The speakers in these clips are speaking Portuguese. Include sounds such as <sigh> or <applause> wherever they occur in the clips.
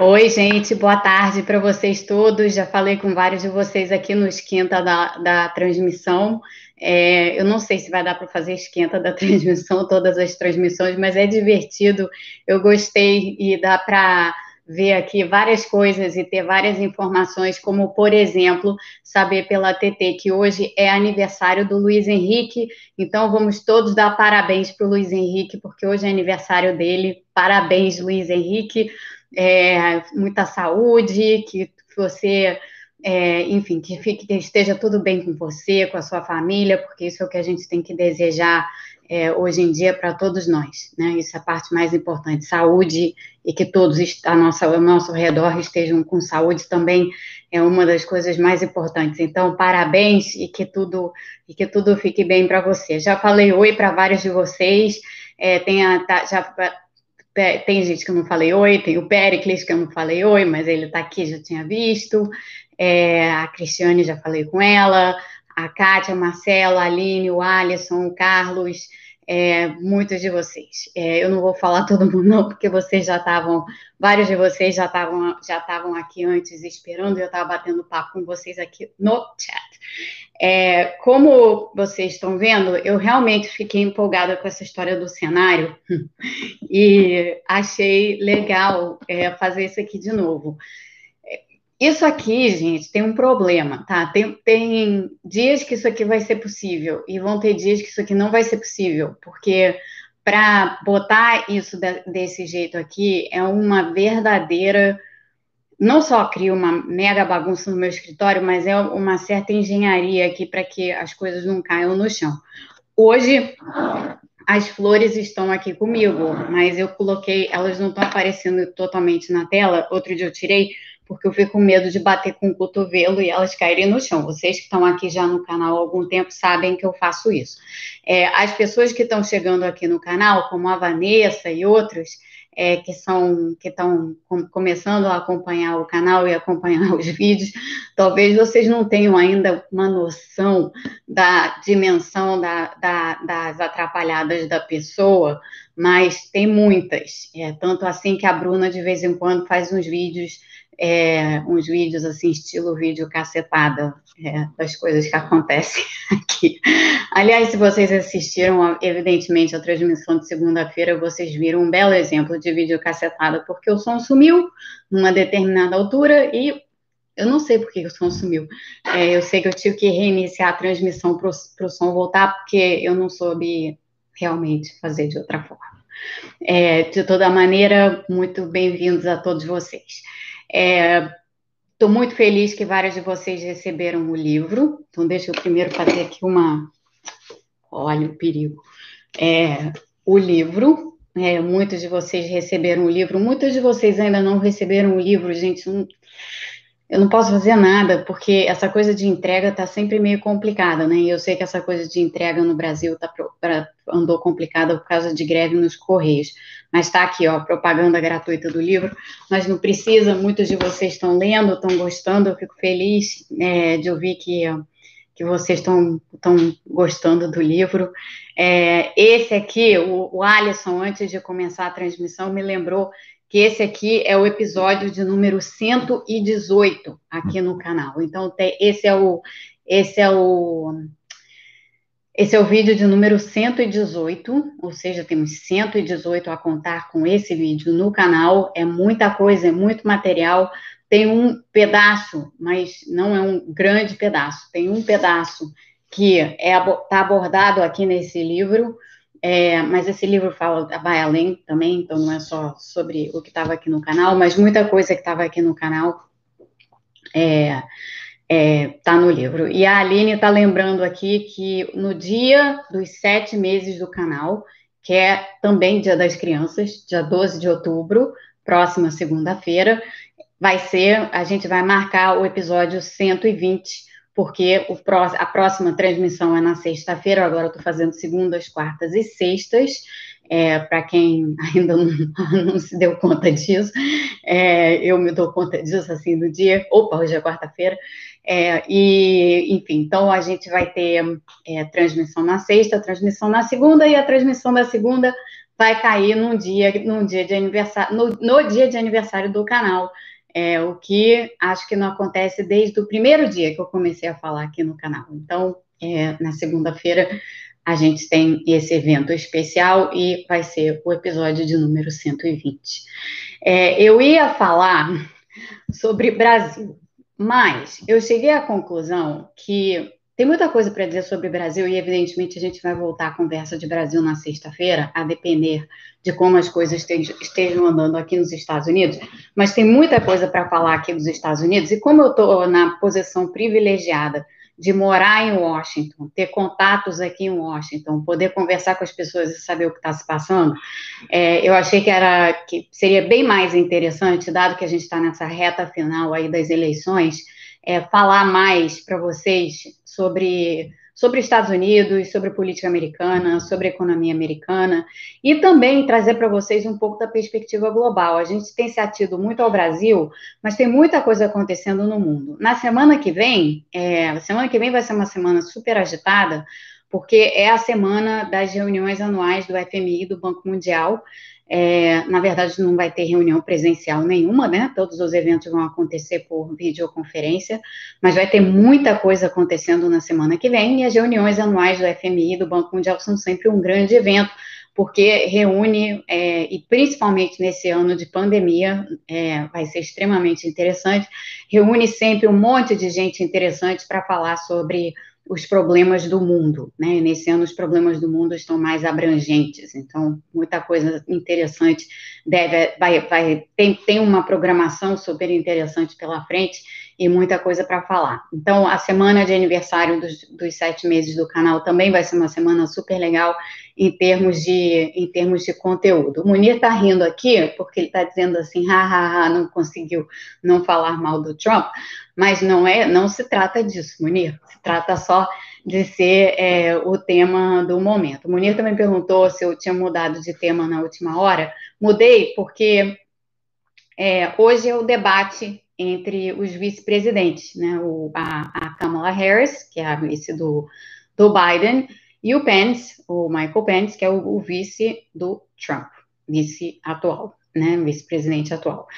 Oi, gente, boa tarde para vocês todos. Já falei com vários de vocês aqui no esquenta da, da transmissão. É, eu não sei se vai dar para fazer esquenta da <laughs> transmissão, todas as transmissões, mas é divertido. Eu gostei e dá para ver aqui várias coisas e ter várias informações, como, por exemplo, saber pela TT que hoje é aniversário do Luiz Henrique, então vamos todos dar parabéns para o Luiz Henrique, porque hoje é aniversário dele. Parabéns, Luiz Henrique. É, muita saúde, que você é, enfim, que, fique, que esteja tudo bem com você, com a sua família, porque isso é o que a gente tem que desejar é, hoje em dia para todos nós, né? Isso é a parte mais importante, saúde e que todos a nossa, ao nosso redor estejam com saúde também é uma das coisas mais importantes. Então, parabéns e que tudo e que tudo fique bem para você. Já falei oi para vários de vocês, é, tem a, tá, já tem gente que eu não falei oi, tem o Pericles que eu não falei oi, mas ele está aqui, já tinha visto. É, a Cristiane, já falei com ela. A Kátia, a Marcela, a Aline, o Alisson, o Carlos, é, muitos de vocês. É, eu não vou falar <laughs> todo mundo, não, porque vocês já estavam, vários de vocês já estavam já estavam aqui antes esperando, e eu estava batendo papo com vocês aqui no chat. É, como vocês estão vendo, eu realmente fiquei empolgada com essa história do cenário <laughs> e achei legal é, fazer isso aqui de novo. Isso aqui, gente, tem um problema, tá? Tem, tem dias que isso aqui vai ser possível e vão ter dias que isso aqui não vai ser possível, porque para botar isso de, desse jeito aqui é uma verdadeira não só cria uma mega bagunça no meu escritório, mas é uma certa engenharia aqui para que as coisas não caiam no chão. Hoje, as flores estão aqui comigo, mas eu coloquei, elas não estão aparecendo totalmente na tela. Outro dia eu tirei, porque eu fico com medo de bater com o cotovelo e elas caírem no chão. Vocês que estão aqui já no canal há algum tempo sabem que eu faço isso. É, as pessoas que estão chegando aqui no canal, como a Vanessa e outros, é, que são que estão com, começando a acompanhar o canal e acompanhar os <laughs> vídeos, talvez vocês não tenham ainda uma noção da dimensão da, da, das atrapalhadas da pessoa, mas tem muitas. É, tanto assim que a Bruna de vez em quando faz uns vídeos é, uns vídeos assim, estilo vídeo cacetada, é, das coisas que acontecem <laughs> aqui. Aliás, se vocês assistiram, evidentemente, a transmissão de segunda-feira, vocês viram um belo exemplo de vídeo cacetada, porque o som sumiu numa determinada altura e eu não sei por que o som sumiu. É, eu sei que eu tive que reiniciar a transmissão para o som voltar, porque eu não soube realmente fazer de outra forma. É, de toda maneira, muito bem-vindos a todos vocês. Estou é, muito feliz que várias de vocês receberam o livro. Então, deixa eu primeiro fazer aqui uma. Olha o perigo. É, o livro. É, muitos de vocês receberam o livro, muitos de vocês ainda não receberam o livro, gente. Não, eu não posso fazer nada, porque essa coisa de entrega está sempre meio complicada, né? E eu sei que essa coisa de entrega no Brasil tá pra, andou complicada por causa de greve nos Correios. Mas está aqui, ó, propaganda gratuita do livro. Mas não precisa, muitos de vocês estão lendo, estão gostando, eu fico feliz é, de ouvir que, que vocês estão gostando do livro. É, esse aqui, o, o Alisson, antes de começar a transmissão, me lembrou que esse aqui é o episódio de número 118 aqui no canal. Então, esse é o esse é o esse é o vídeo de número 118, ou seja, temos 118 a contar com esse vídeo no canal. É muita coisa, é muito material. Tem um pedaço, mas não é um grande pedaço. Tem um pedaço que está é, tá abordado aqui nesse livro, é, mas esse livro fala, vai além também, então não é só sobre o que estava aqui no canal, mas muita coisa que estava aqui no canal está é, é, tá no livro. E a Aline está lembrando aqui que no dia dos sete meses do canal, que é também Dia das Crianças, dia 12 de outubro, próxima segunda-feira, vai ser, a gente vai marcar o episódio 120 porque a próxima transmissão é na sexta-feira, agora eu estou fazendo segundas, quartas e sextas, é, para quem <laughs> ainda não, não, se deu conta disso, é, eu me dou conta disso assim no dia, opa, hoje é quarta-feira, é, e enfim, então a gente vai ter é, transmissão na sexta, transmissão na segunda, e a transmissão da segunda vai cair num dia, num dia de aniversário, no, no dia de aniversário do canal. É, o que acho que não acontece desde o primeiro dia que eu comecei a falar aqui no canal. Então, é, na segunda-feira, a gente tem esse evento especial e vai ser o episódio de número 120. É, eu ia falar sobre Brasil, mas eu cheguei à conclusão que tem muita coisa para dizer sobre o Brasil e, evidentemente, a gente vai voltar à conversa de Brasil na sexta-feira, a depender de como as coisas estejam andando aqui nos Estados Unidos. Mas tem muita coisa para falar aqui dos Estados Unidos e, como eu estou na posição privilegiada de morar em Washington, ter contatos aqui em Washington, poder conversar com as pessoas e saber o que está se passando, é, eu achei que era que seria bem mais interessante, dado que a gente está nessa reta final aí das eleições é, falar mais para vocês sobre sobre Estados Unidos, sobre política americana, sobre economia americana, e também trazer para vocês um pouco da perspectiva global. A gente tem se atido muito ao Brasil, mas tem muita coisa acontecendo no mundo. Na semana que vem, é, semana que vem vai ser uma semana super agitada, porque é a semana das reuniões anuais do FMI, do Banco Mundial, é, na verdade, não vai ter reunião presencial nenhuma, né? Todos os eventos vão acontecer por videoconferência, mas vai ter muita coisa acontecendo na semana que vem. E as reuniões anuais do FMI e do Banco Mundial são sempre um grande evento, porque reúne, é, e principalmente nesse ano de pandemia, é, vai ser extremamente interessante, reúne sempre um monte de gente interessante para falar sobre os problemas do mundo, né? Nesse ano os problemas do mundo estão mais abrangentes, então muita coisa interessante deve, vai, vai tem, tem uma programação super interessante pela frente e muita coisa para falar. Então a semana de aniversário dos, dos sete meses do canal também vai ser uma semana super legal em termos de em termos de conteúdo. O Munir está rindo aqui porque ele está dizendo assim, hahaha, não conseguiu não falar mal do Trump, mas não é, não se trata disso, Munir. Se trata só de ser é, o tema do momento. O Munir também perguntou se eu tinha mudado de tema na última hora. Mudei porque é, hoje é o debate entre os vice-presidentes, né? O, a, a, Kamala Harris, que é a vice do, do Biden, e o Pence, o Michael Pence, que é o, o vice do Trump, vice atual né, vice-presidente atual.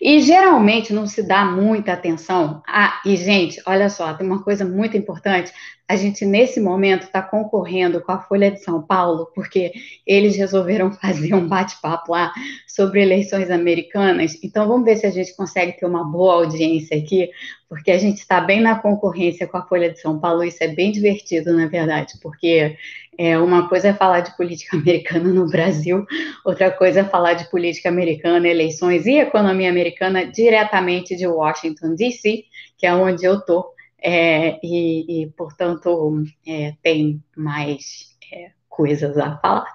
E geralmente não se dá muita atenção. Ah, e gente, olha só, tem uma coisa muito importante a gente, nesse momento, está concorrendo com a Folha de São Paulo, porque eles resolveram <laughs> fazer um bate-papo lá sobre eleições americanas. Então, vamos ver se a gente consegue ter uma boa audiência aqui, porque a gente está bem na concorrência com a Folha de São Paulo. Isso é bem divertido, na verdade, porque é, uma coisa é falar de política <laughs> americana no Brasil, outra coisa é falar de política americana, eleições e economia americana diretamente de Washington, D.C., que é onde eu estou é, e, e, portanto, é, tem mais é, coisas a falar.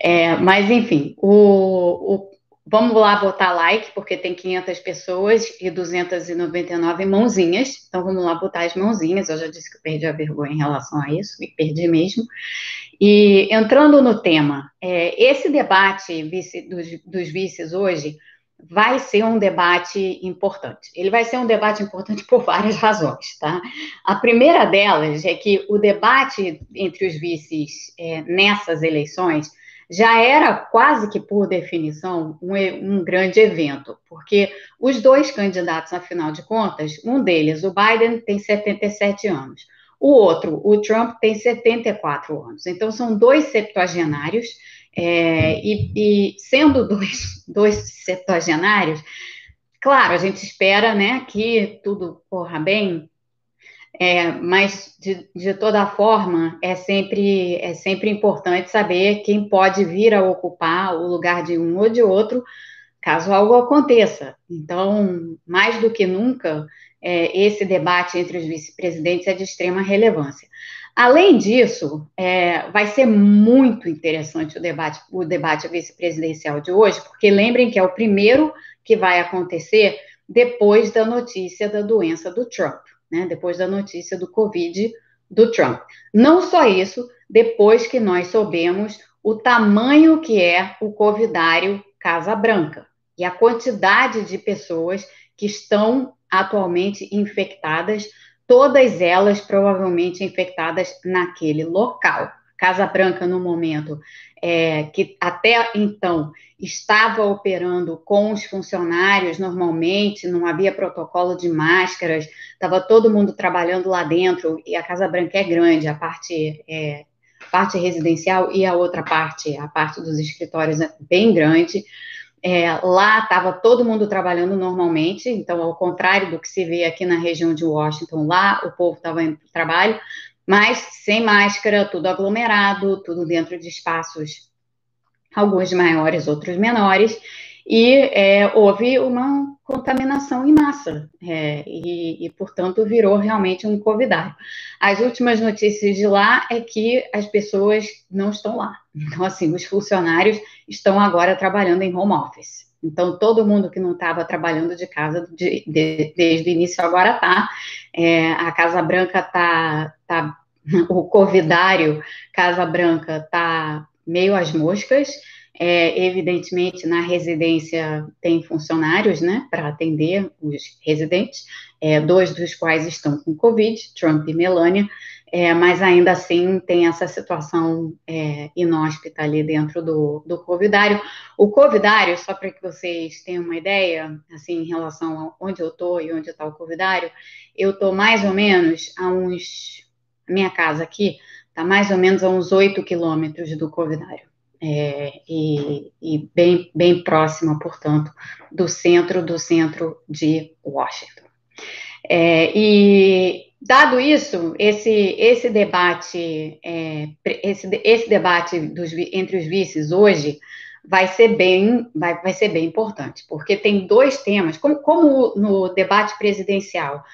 É, mas, enfim, o, o, vamos lá botar like, porque tem 500 pessoas e 299 mãozinhas, então vamos lá botar as mãozinhas. Eu já disse que eu perdi a vergonha em relação a isso, e perdi mesmo. E entrando no tema, é, esse debate vice, dos, dos vices hoje vai ser um debate importante. Ele vai ser um debate importante <laughs> por várias razões, tá? A primeira delas é que o debate entre os vices é, nessas eleições já era quase que por definição um, um, grande evento, porque os dois candidatos, afinal de contas, um deles, o Biden, tem 77 anos, o outro, o Trump, tem 74 anos. Então, são dois septuagenários é, e, e, sendo <laughs> dois, dois septuagenários, claro, a gente espera né, que tudo corra bem, é, mas de, de, toda forma é sempre, é sempre importante saber quem pode vir a ocupar o lugar de um ou de outro, caso algo aconteça. Então, mais do que nunca, é, esse debate entre os vice-presidentes é de extrema relevância. Além disso, é, vai ser muito interessante o debate, o debate vice-presidencial de hoje, porque lembrem que é o primeiro que vai acontecer depois da notícia da doença do Trump, né? Depois da notícia do Covid do Trump. Não só isso, depois que nós soubemos o tamanho que é o covidário Casa Branca e a quantidade de pessoas que estão atualmente infectadas todas elas provavelmente infectadas naquele local. Casa Branca, no momento, é, que até então estava operando com os funcionários normalmente, não havia protocolo de máscaras, estava todo mundo trabalhando lá dentro, e a Casa Branca é grande, a parte, é, parte residencial e a outra parte, a parte dos escritórios é bem grande. É, lá estava todo mundo trabalhando normalmente, então, ao contrário do que se vê aqui na região de Washington, lá o povo estava indo para o trabalho, mas sem máscara, tudo aglomerado, tudo dentro de espaços, alguns maiores, outros menores, e é, houve uma contaminação em massa, é, e, e, portanto, virou realmente um covidário. As últimas notícias de lá é que as pessoas não estão lá. Então, assim, os funcionários estão agora trabalhando em home office. Então, todo mundo que não estava trabalhando de casa de, de, desde o início agora está. É, a Casa Branca está, tá, <laughs> o covidário Casa Branca está meio às moscas. É, evidentemente, na residência tem funcionários, né, para atender os residentes, é, dois dos quais estão com Covid, Trump e Melania, é, mas ainda assim tem essa situação é, inóspita ali dentro do, do covidário. O covidário, só para que vocês tenham uma ideia, assim, em relação a onde eu estou e onde está o covidário, eu estou mais ou menos a uns, minha casa aqui, está mais ou menos a uns 8 quilômetros do covidário. É, e, e bem, bem próxima, portanto, do centro do centro de Washington. É, e Dado isso, esse, esse debate, é, esse, esse debate dos, entre os vices hoje vai ser bem, vai, vai ser bem importante, porque tem dois temas, como, como no debate presidencial,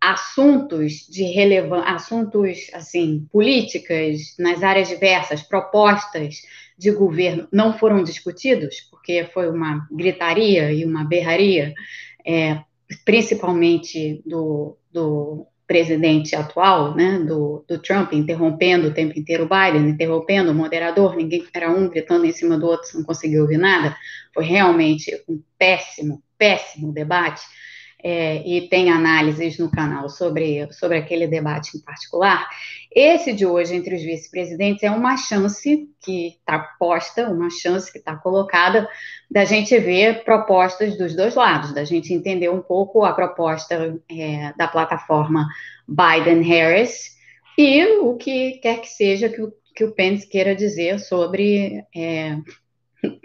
assuntos de relevância, assuntos assim, políticas nas áreas diversas, propostas de governo não foram discutidos, porque foi uma gritaria e uma berraria, é, principalmente do, do presidente atual, né, do, do, Trump, interrompendo o tempo inteiro o Biden, interrompendo o moderador, ninguém era um gritando em cima do outro, não conseguiu ouvir nada, foi realmente um péssimo, péssimo debate, é, e tem análises no canal sobre, sobre aquele debate em particular. Esse de hoje, entre os vice-presidentes, é uma chance que está posta, uma chance que está colocada da gente ver propostas dos dois lados, da gente entender um pouco a proposta é, da plataforma Biden-Harris e o que quer que seja que o, que o Pence queira dizer sobre é,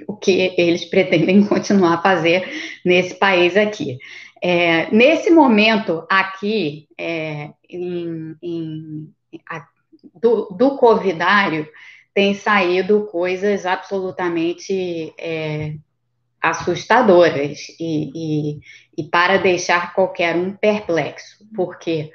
o que eles pretendem <laughs> continuar a fazer nesse país aqui. É, nesse momento aqui, é, em, em, a, do, do covidário, tem saído coisas absolutamente é, assustadoras e, e, e, para deixar qualquer um perplexo, porque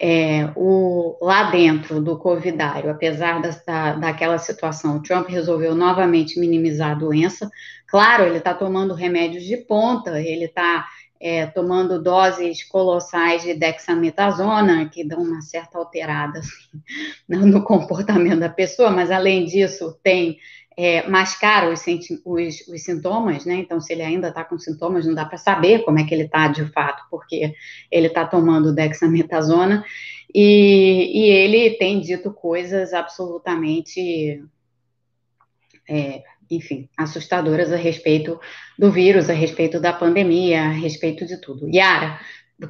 é, o, lá dentro do covidário, apesar da, daquela situação, Trump resolveu novamente minimizar a doença. Claro, ele está tomando remédios de ponta, ele está é, tomando doses colossais de dexametasona, que dão uma certa alterada assim, <laughs> no comportamento da pessoa, mas além disso, tem é, mascara os, os, os, sintomas, né? Então, se ele ainda está com sintomas, não dá para saber como é que ele está de fato, porque ele está tomando dexametasona, e, e, ele tem dito coisas absolutamente é, enfim, assustadoras a respeito do vírus, a respeito da pandemia, a respeito de tudo. Yara,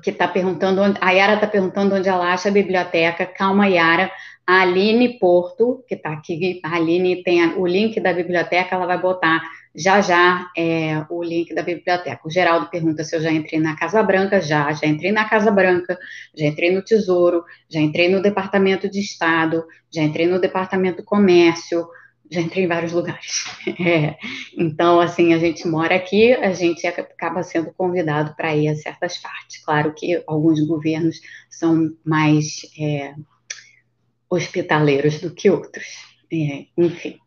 que está perguntando, onde, a Yara está perguntando onde ela acha a biblioteca. Calma, Yara. A Aline Porto, que está aqui, a Aline tem a, o link da biblioteca, ela vai botar já já é, o link da biblioteca. O Geraldo pergunta se eu já entrei na Casa Branca. Já, já entrei na Casa Branca, já entrei no Tesouro, já entrei no Departamento de Estado, já entrei no Departamento do Comércio, já entrei em vários lugares. <laughs> É, então, assim, a gente mora aqui, a gente acaba sendo convidado para ir a certas partes. Claro que alguns governos são mais é, hospitaleiros do que outros. É, enfim.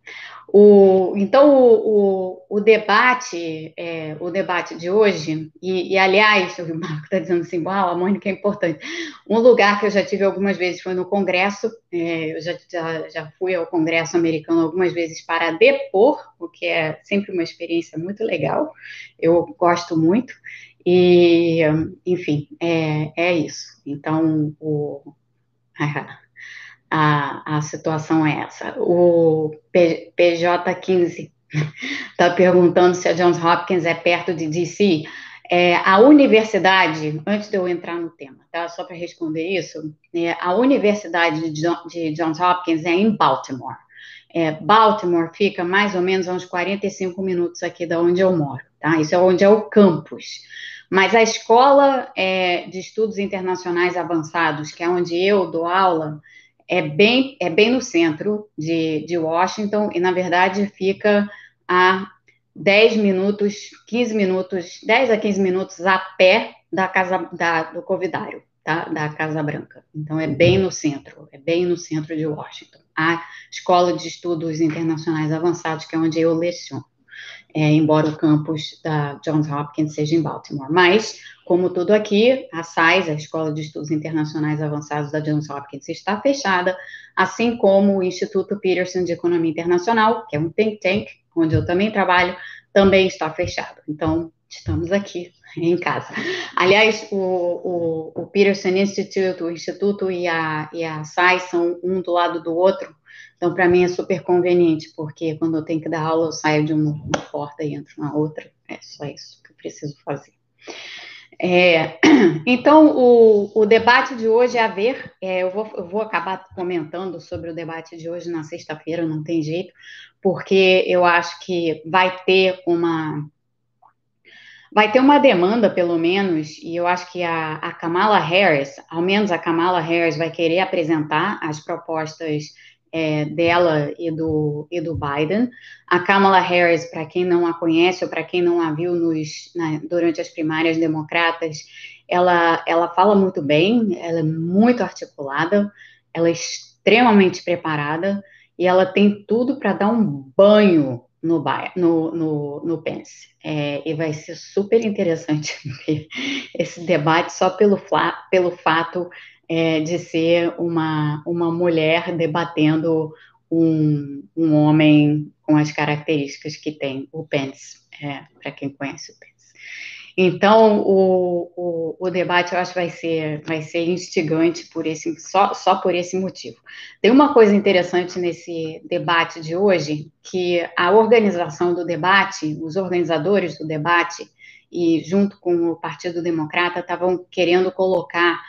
O, então, o, o, o debate, é, o debate de hoje, e, e aliás, o Marco está dizendo assim, uau, a Mônica é importante. Um lugar que eu já tive algumas vezes foi no Congresso, é, eu já, já, já fui ao Congresso americano algumas vezes para depor, o que é sempre uma experiência muito legal, eu gosto muito, e, enfim, é, é isso. Então, o... <laughs> a, a situação é essa. O PJ15 está <laughs> perguntando se a Johns Hopkins é perto de DC. É, a universidade, antes de eu entrar no tema, tá? Só para responder isso, é, a universidade de, John, de, Johns Hopkins é em Baltimore. É, Baltimore fica mais ou menos a uns 45 minutos aqui da onde eu moro, tá? Isso é onde é o campus. Mas a escola é, de estudos internacionais avançados, que é onde eu dou aula, é bem, é bem no centro de, de Washington e, na verdade, fica a 10 minutos, 15 minutos, 10 a 15 minutos a pé da casa da, do Covidário, tá? da Casa Branca. Então, é bem no centro, é bem no centro de Washington. A Escola de Estudos Internacionais Avançados, que é onde eu leciono é, embora o campus da Johns Hopkins seja em Baltimore. Mas, como tudo aqui, a SAIS, a Escola de Estudos Internacionais Avançados da Johns Hopkins, está fechada, assim como o Instituto Peterson de Economia Internacional, que é um think tank, onde eu também trabalho, também está fechado. Então, estamos aqui em casa. Aliás, o, o, o Peterson Institute, o Instituto e a, e a são um do lado do outro, então, para mim é super conveniente, porque quando eu tenho que dar aula, eu saio de uma, uma porta e entro na outra. É só isso que eu preciso fazer. É, <clears throat> então, o, o, debate de hoje é a ver, é, eu, vou, eu vou acabar comentando sobre o debate de hoje na sexta-feira, não tem jeito, porque eu acho que vai ter uma. Vai ter uma demanda, pelo menos, e eu acho que a, a Kamala Harris, ao menos a Kamala Harris, vai querer apresentar as propostas é, dela e do, e do Biden. A Kamala Harris, para quem não a conhece ou para quem não a viu nos, na, durante as primárias democratas, ela, ela fala muito bem, ela é muito articulada, ela é extremamente preparada e ela tem tudo para dar um banho no, no, no, no Pence. É, e vai ser super interessante <laughs> ver esse debate só pelo, pelo fato é, de ser uma, uma mulher debatendo um, um homem com as características que tem o Pence, é, para quem conhece o Pence. Então, o, o, o, debate eu acho vai ser, vai ser instigante por esse, só, só por esse motivo. Tem uma coisa interessante nesse debate de hoje, que a organização do debate, os organizadores do debate, e junto com o Partido Democrata, estavam querendo colocar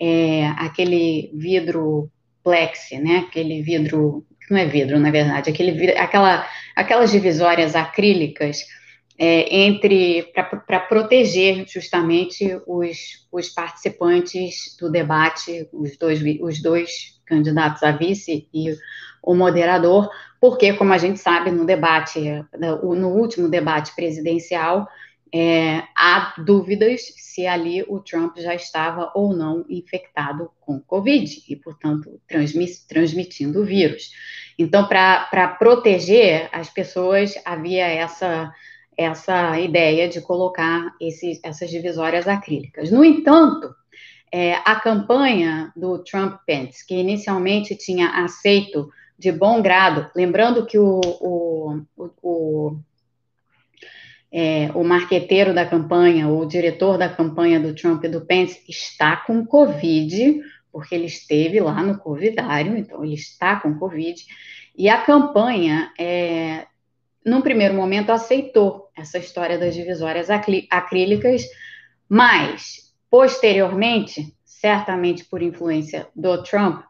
é, aquele vidro plexi, né? Aquele vidro, não é vidro, na verdade, aquele, aquela, aquelas divisórias acrílicas é, entre para proteger justamente os, os participantes do debate, os dois, os dois candidatos a vice e o moderador, porque, como a gente sabe, no debate, no último debate presidencial, é, há dúvidas se ali o Trump já estava ou não infectado com Covid e, portanto, transmitindo o vírus. Então, para proteger as pessoas, havia essa, essa ideia de colocar esse, essas divisórias acrílicas. No entanto, é, a campanha do Trump-Pence, que inicialmente tinha aceito de bom grado, lembrando que o, o, o é, o marqueteiro da campanha, o diretor da campanha do Trump e do Pence está com Covid, porque ele esteve lá no Covidário, então ele está com Covid, e a campanha, é, num primeiro momento, aceitou essa história das divisórias acrílicas, mas, posteriormente, certamente por influência do Trump,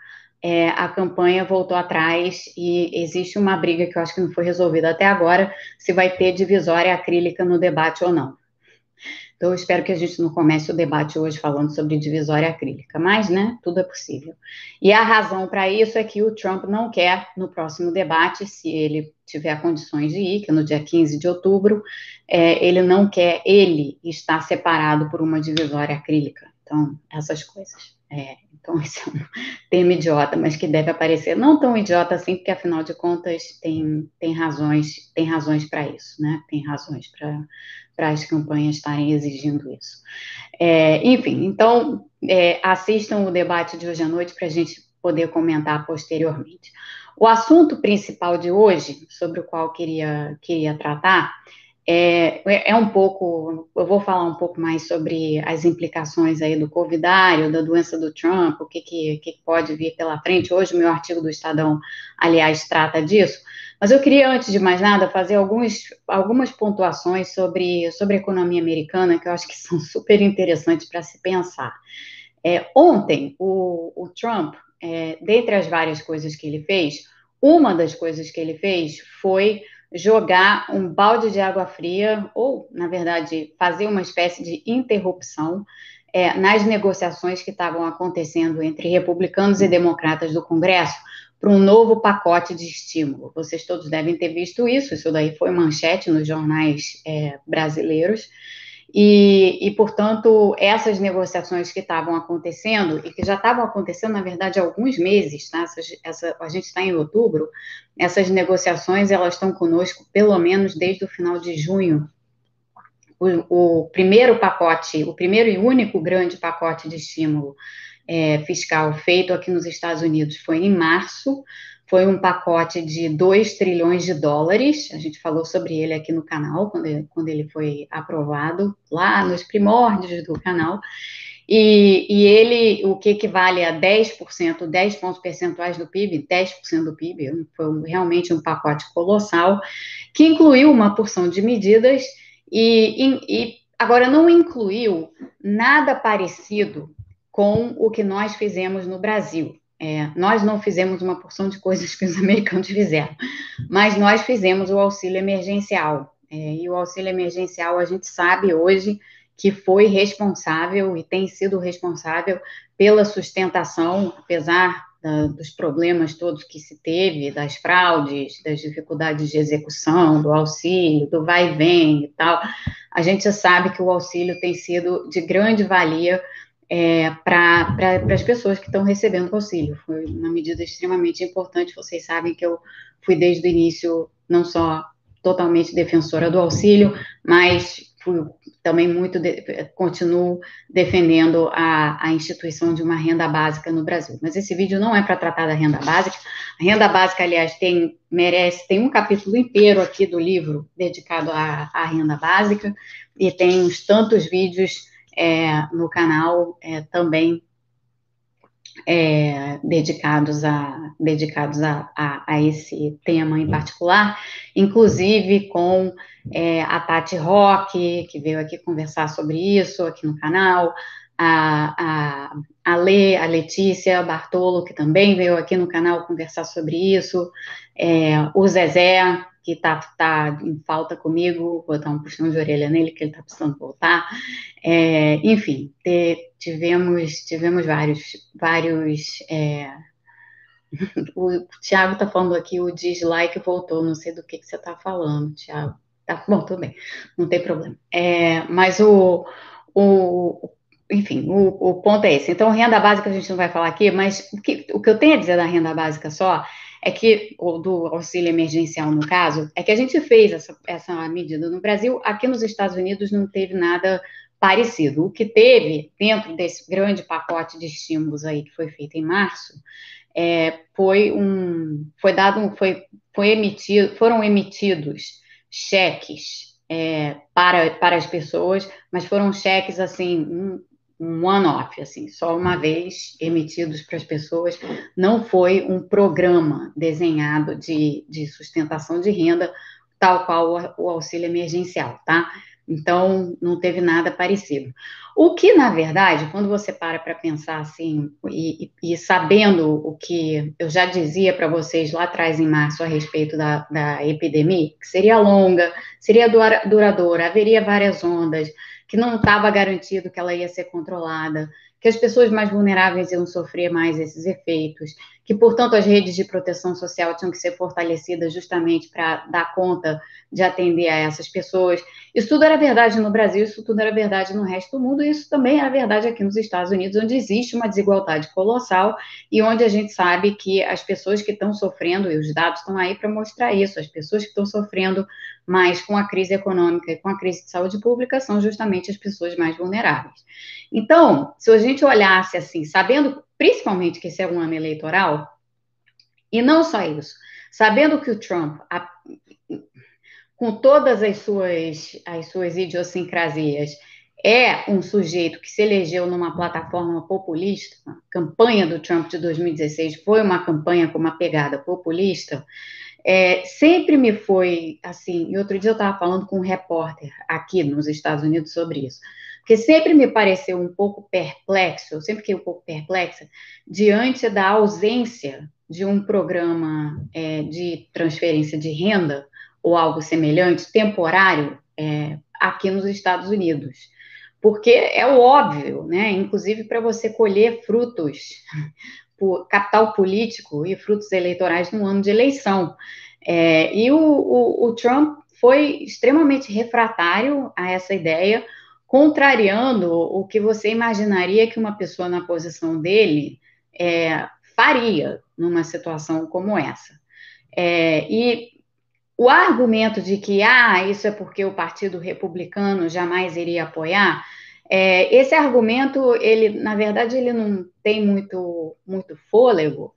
é, a campanha voltou atrás e existe uma briga que eu acho que não foi resolvida até agora, se vai ter divisória acrílica no debate ou não. Então, eu espero que a gente não comece o debate hoje falando sobre divisória acrílica, mas, né, tudo é possível. E a razão para isso é que o Trump não quer, no próximo debate, se ele tiver condições de ir, que é no dia 15 de outubro, é, ele não quer, ele estar separado por uma divisória acrílica. Então, essas coisas. É, então, <laughs> esse é um termo idiota, mas que deve aparecer não tão idiota assim, porque afinal de contas tem, tem razões, tem razões para isso, né? Tem razões para as campanhas estarem exigindo isso. É, enfim, então é, assistam o debate de hoje à noite para a gente poder comentar posteriormente. O assunto principal de hoje, sobre o qual queria, queria tratar, é, é um pouco, eu vou falar um pouco mais sobre as implicações aí do covidário, da doença do Trump, o que, que, que pode vir pela frente. Hoje o meu artigo do Estadão, aliás, trata disso. Mas eu queria, antes de mais nada, fazer alguns, algumas pontuações sobre, sobre a economia americana, que eu acho que <laughs> são super interessantes para se pensar. É, ontem, o, o Trump, é, dentre as várias coisas que ele fez, uma das coisas que ele fez foi jogar um balde de água fria, ou, na verdade, fazer uma espécie de interrupção é, nas negociações que estavam acontecendo entre republicanos e democratas do Congresso para um novo pacote de estímulo. Vocês todos devem ter visto isso, isso daí foi manchete nos jornais é, brasileiros. E, e, portanto, essas negociações que estavam acontecendo, e que já estavam acontecendo, na verdade, há alguns meses, tá? Essa, a gente está em outubro, essas negociações, elas estão conosco pelo menos desde o final de junho. O, o primeiro pacote, o primeiro e único grande pacote de estímulo é, fiscal feito aqui nos Estados Unidos foi em março, foi um pacote de 2 trilhões de dólares. A gente falou sobre ele aqui no canal, quando ele, quando ele foi aprovado, lá nos primórdios do canal. E, e ele, o que equivale a 10%, 10 pontos percentuais do PIB, 10% do PIB, foi realmente um pacote colossal, que incluiu uma porção de medidas e, e, e agora não incluiu nada parecido com o que nós fizemos no Brasil. É, nós não fizemos uma porção de coisas que os <laughs> americanos fizeram, mas nós fizemos o auxílio emergencial. É, e o auxílio emergencial, a gente sabe hoje que foi responsável e tem sido responsável pela sustentação, apesar da, dos problemas todos que se teve, das fraudes, das dificuldades de execução, do auxílio, do vai e vem e tal. A gente sabe que o auxílio tem sido de grande valia é, para pra, as pessoas que estão recebendo auxílio. Foi uma medida extremamente importante. Vocês sabem que eu fui desde o início não só totalmente defensora do auxílio, mas fui também muito de, continuo defendendo a, a instituição de uma renda básica no Brasil. Mas esse vídeo não é para tratar da renda básica. A renda básica, aliás, tem merece tem um capítulo inteiro aqui do livro dedicado à, à renda básica e tem uns tantos vídeos é, no canal é, também é, dedicados, a, dedicados a, a, a, esse tema em particular, inclusive com é, a Tati Roque, que veio aqui conversar sobre isso aqui no canal, a, a, a Lê, a Letícia Bartolo, que também veio aqui no canal conversar sobre isso, é, o Zezé, que está tá em falta comigo, vou dar um puxão de orelha nele, que ele está precisando voltar. É, enfim, te, tivemos, tivemos vários, vários. É... <laughs> o Tiago está falando aqui, o dislike voltou, não sei do que, que você está falando, Tiago. Tá bom, tudo bem, não tem problema. É, mas o, o, enfim, o, o ponto é esse. Então, renda básica a gente não vai falar aqui, mas o que, o que eu tenho a dizer da renda básica só é que, ou do auxílio emergencial no caso, é que a gente fez essa, essa medida no Brasil, aqui nos Estados Unidos não teve nada parecido. O que teve dentro desse grande pacote de estímulos aí que foi feito em março, é, foi um, foi dado, foi, foi emitido, foram emitidos cheques é, para, para as pessoas, mas foram cheques assim, um one-off, assim, só uma vez emitidos para as pessoas, não foi um programa desenhado de, de sustentação de renda, tal qual o, o auxílio emergencial, tá? Então, não teve nada parecido. O que, na verdade, quando você para para pensar assim, e, e, sabendo o que eu já dizia para vocês lá atrás, em março, a respeito da, da epidemia, que seria longa, seria duradoura, haveria várias ondas, que não estava garantido que ela ia ser controlada, que as pessoas mais vulneráveis iam sofrer mais esses efeitos, que, portanto, as redes de proteção social tinham que ser fortalecidas justamente para dar conta de atender a essas pessoas. Isso tudo era verdade no Brasil, isso tudo era verdade no resto do mundo, e isso também era verdade aqui nos Estados Unidos, onde existe uma desigualdade colossal e onde a gente sabe que as pessoas que estão sofrendo, e os dados estão aí para mostrar isso, as pessoas que estão sofrendo mais com a crise econômica e com a crise de saúde pública são justamente as pessoas mais vulneráveis. Então, se a gente olhasse assim, sabendo principalmente que esse é um ano eleitoral, e não só isso, sabendo que o Trump, a, com todas as suas, as suas idiosincrasias, é um sujeito que se elegeu numa plataforma populista, a campanha do Trump de 2016 foi uma campanha com uma pegada populista, é, sempre me foi assim. E outro dia eu estava falando com um repórter aqui nos Estados Unidos sobre isso, porque sempre me pareceu um pouco perplexo, eu sempre fiquei um pouco perplexa diante da ausência de um programa é, de transferência de renda ou algo semelhante, temporário, é, aqui nos Estados Unidos. Porque é o óbvio, né? Inclusive para você colher frutos <laughs> capital político e frutos eleitorais no ano de eleição. É, e o, o, o, Trump foi extremamente refratário a essa ideia, contrariando o que você imaginaria que uma pessoa na posição dele é, faria numa situação como essa. É, e o argumento de que ah, isso é porque o Partido Republicano jamais iria apoiar é, esse argumento, ele, na verdade, ele não tem muito, muito fôlego,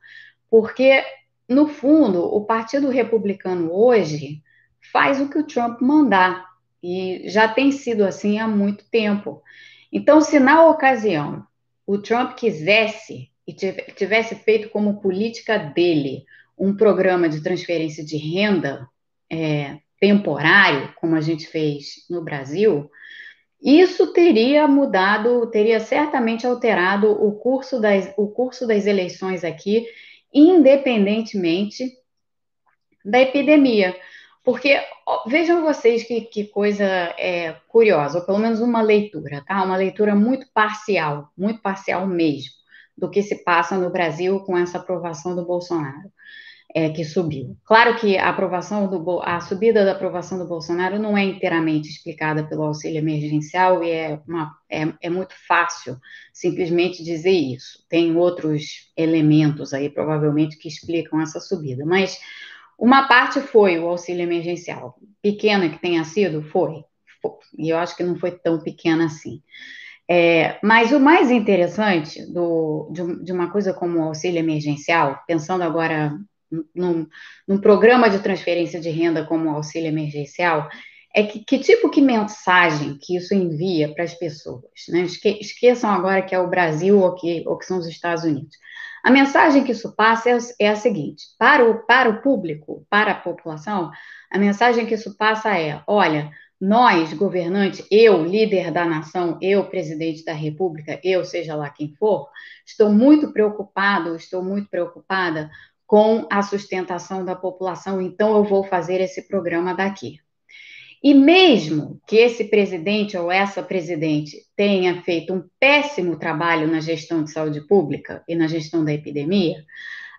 porque, no fundo, o Partido Republicano hoje faz o que o Trump mandar, e já tem sido assim há muito tempo. Então, se na ocasião o Trump quisesse e tivesse feito como política dele um programa de transferência de renda é, temporário, como a gente fez no Brasil, isso teria mudado, teria certamente alterado o curso das, o curso das eleições aqui, independentemente da epidemia. Porque vejam vocês que, que coisa é, curiosa, ou pelo menos uma leitura, tá? Uma leitura muito parcial, muito parcial mesmo, do que se passa no Brasil com essa aprovação do Bolsonaro é, que subiu. Claro que a aprovação do a subida da aprovação do Bolsonaro não é inteiramente explicada pelo auxílio emergencial e é, uma, é, é muito fácil simplesmente dizer isso. Tem outros elementos aí provavelmente que explicam essa subida, mas uma parte foi o auxílio emergencial, pequena que tenha sido, foi, e eu acho que não foi tão pequena assim. É, mas o mais interessante do, de, de, uma coisa como o auxílio emergencial, pensando agora num, num programa de transferência de renda como o auxílio emergencial, é que, que tipo de mensagem que isso envia para as pessoas? Né? Esque, esqueçam agora que é o Brasil ou que, ou que são os Estados Unidos. A mensagem que isso passa é, é a seguinte: para o, para o público, para a população, a mensagem que isso passa é: olha, nós, governantes, eu, líder da nação, eu, presidente da República, eu, seja lá quem for, estou muito preocupado, estou muito preocupada com a sustentação da população, então eu vou fazer esse programa daqui. E mesmo que esse presidente ou essa presidente tenha feito um péssimo trabalho na gestão de saúde pública e na gestão da epidemia,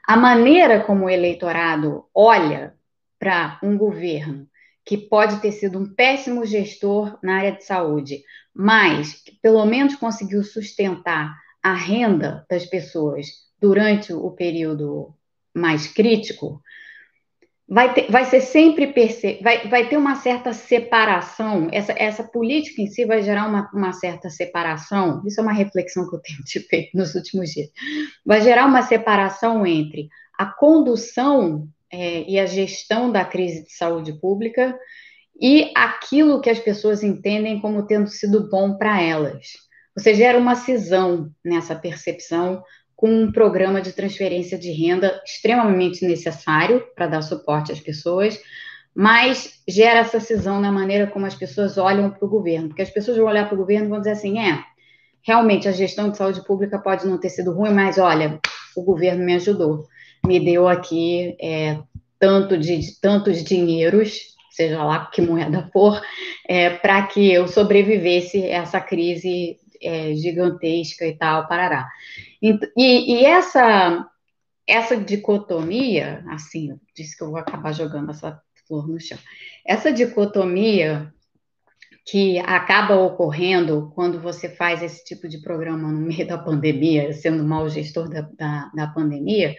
a maneira como o eleitorado olha para um governo que pode ter sido um péssimo gestor na área de saúde, mas que pelo menos conseguiu sustentar a renda das pessoas durante o período mais crítico, vai, ter, vai ser sempre vai, vai ter uma certa separação, essa, essa política em si vai gerar uma, uma certa separação, isso é uma reflexão que eu tenho feito <laughs> nos últimos dias, vai gerar uma separação entre a condução é, e a gestão da crise de saúde pública e aquilo que as pessoas entendem como tendo sido bom para elas. Você gera uma cisão nessa percepção com um programa de transferência de renda extremamente necessário para dar suporte às pessoas, mas gera essa cisão na maneira como as pessoas olham para o governo, porque as pessoas vão olhar para o governo e vão dizer assim, é, realmente a gestão de saúde pública pode não ter sido ruim, mas olha, o governo me ajudou, me deu aqui é, tanto de, tantos dinheiros, seja lá que moeda for, é, para que eu sobrevivesse essa crise é, gigantesca e tal, parará. E, e, essa, essa dicotomia, assim, disse que eu vou acabar jogando essa flor no chão. Essa dicotomia que acaba ocorrendo quando você faz esse tipo de programa no meio da pandemia, sendo mau gestor da, da, da pandemia,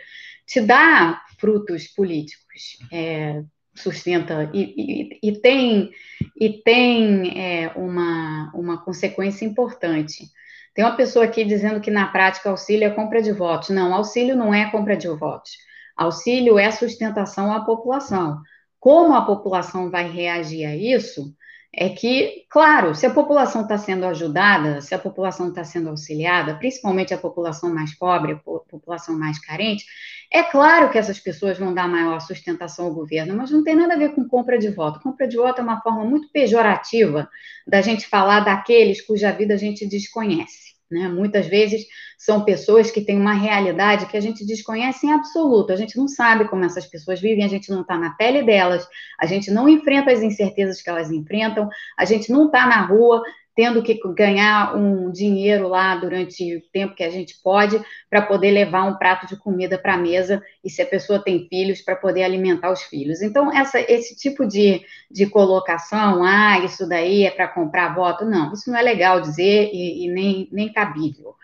te dá frutos políticos. É, sustenta e, e, e, tem e tem é, uma, uma consequência importante. Tem uma pessoa aqui dizendo que na prática auxílio é compra de votos. Não, auxílio não é compra de votos. Auxílio é sustentação à população. como a população vai reagir a isso, é que, claro, se a população está sendo ajudada, se a população está sendo auxiliada, principalmente a população mais pobre, a população mais carente, é claro que essas pessoas vão dar maior sustentação ao governo, mas não tem nada a ver com compra de voto. Compra de voto é uma forma muito pejorativa da gente falar daqueles cuja vida a gente desconhece. Né? Muitas vezes são pessoas que têm uma realidade que a gente desconhece em absoluto, a gente não sabe como essas pessoas vivem, a gente não está na pele delas, a gente não enfrenta as incertezas que elas enfrentam, a gente não está na rua tendo que ganhar um dinheiro lá durante o tempo que a gente pode para poder levar um prato de comida para a mesa e se a pessoa tem filhos para poder alimentar os filhos. Então essa, esse tipo de, de colocação, ah, isso daí é para comprar voto, não, isso não é legal dizer e, e nem, nem cabível.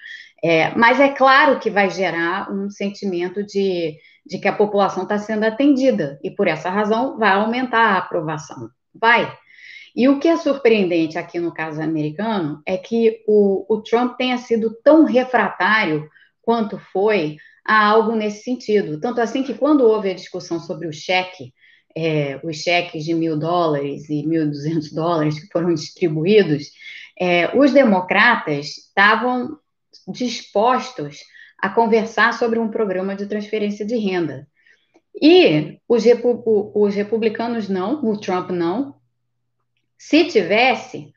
É, mas é claro que vai gerar um sentimento de, de que a população está sendo atendida e por essa razão vai aumentar a aprovação. Vai. E o que é surpreendente aqui no caso americano é que o, o Trump tenha sido tão refratário quanto foi a algo nesse sentido. Tanto assim que quando houve a discussão sobre o cheque, é, os cheques de mil dólares e mil duzentos dólares que foram distribuídos, é, os democratas estavam dispostos a conversar sobre um programa de transferência de renda. E os, repu os republicanos não, o Trump não, se tivesse,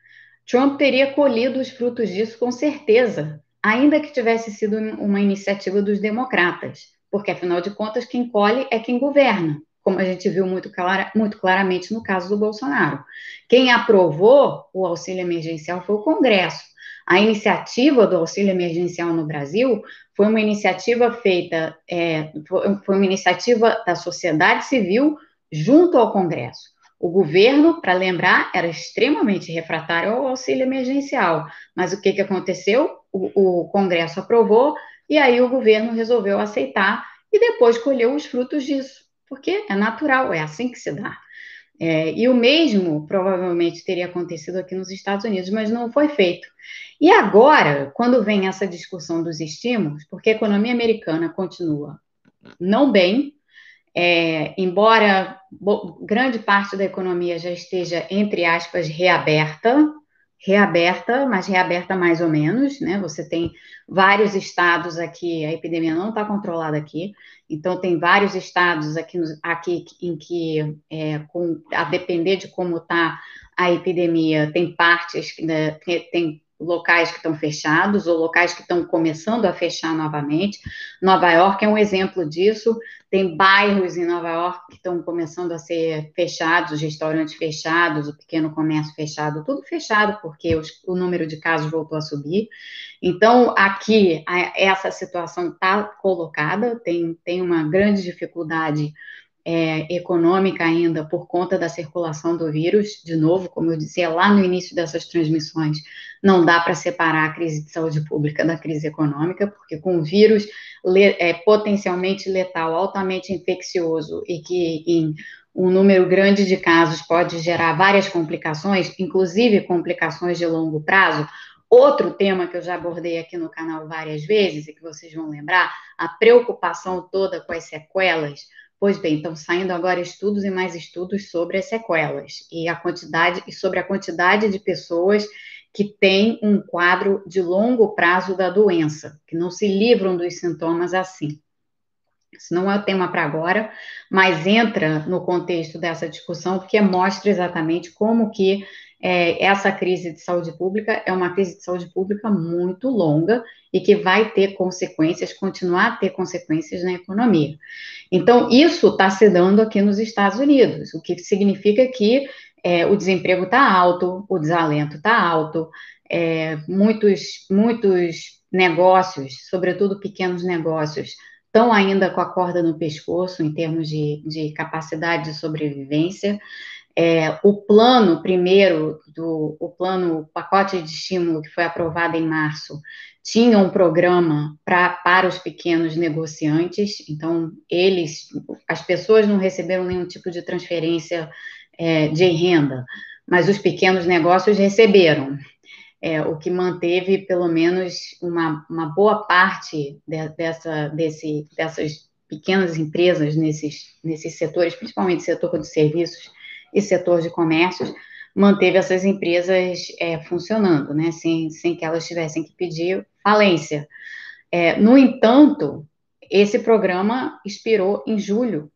Trump teria colhido os frutos disso com certeza, ainda que tivesse sido uma iniciativa dos democratas, porque afinal de contas quem colhe é quem governa, como a gente viu muito, clara, muito claramente no caso do Bolsonaro. Quem aprovou o auxílio emergencial foi o Congresso. A iniciativa do auxílio emergencial no Brasil foi uma iniciativa feita, é, foi uma iniciativa da sociedade civil junto ao Congresso. O governo, para lembrar, era extremamente refratário ao auxílio emergencial. Mas o que, que aconteceu? O, o Congresso aprovou e aí o governo resolveu aceitar e depois colheu os frutos disso, porque é natural, é assim que se dá. É, e o mesmo provavelmente teria acontecido aqui nos Estados Unidos, mas não foi feito. E agora, quando vem essa discussão dos estímulos, porque a economia americana continua não bem, é, embora grande parte da economia já esteja, entre aspas, reaberta, reaberta, mas reaberta mais ou menos, né? Você tem vários estados aqui, a epidemia não está controlada aqui, então tem vários estados aqui, aqui em que, é, com, a depender de como está a epidemia, tem partes, né, tem locais que estão fechados ou locais que estão começando a fechar novamente. Nova York é um exemplo disso. Tem bairros em Nova York que estão começando a ser fechados, os restaurantes fechados, o pequeno comércio fechado, tudo fechado, porque os, o número de casos voltou a subir. Então, aqui, a, essa situação está colocada, tem, tem uma grande dificuldade é, econômica ainda por conta da circulação do vírus. De novo, como eu dizia lá no início dessas transmissões, não dá para separar a crise de saúde pública da crise econômica, porque com o vírus le, é, potencialmente letal, altamente infeccioso e que em um número grande de casos pode gerar várias complicações, inclusive complicações de longo prazo. Outro tema que eu já abordei aqui no canal várias vezes e que vocês vão lembrar, a preocupação toda com as sequelas Pois bem, estão saindo agora estudos e mais estudos sobre as sequelas e a quantidade e sobre a quantidade de pessoas que têm um quadro de longo prazo da doença, que não se livram dos sintomas assim. Isso não é o tema para agora, mas entra no contexto dessa discussão porque mostra exatamente como que é, essa crise de saúde pública é uma crise de saúde pública muito longa e que vai ter consequências, continuar a ter consequências na economia. Então, isso está se dando aqui nos Estados Unidos, o que significa que é, o desemprego está alto, o desalento está alto, é, muitos, muitos negócios, sobretudo pequenos negócios, estão ainda com a corda no pescoço em termos de, de capacidade de sobrevivência. É, o plano primeiro do o plano o pacote de estímulo que foi aprovado em março tinha um programa pra, para os pequenos negociantes, então eles, as pessoas não receberam nenhum tipo de transferência é, de renda, mas os pequenos negócios receberam, é, o que manteve pelo menos uma, uma boa parte de, dessa, desse, dessas pequenas empresas nesses, nesses setores, principalmente setor de serviços e setor de comércios, manteve essas empresas é, funcionando, né, sem, sem que elas tivessem que pedir falência. É, no entanto, esse programa expirou em julho,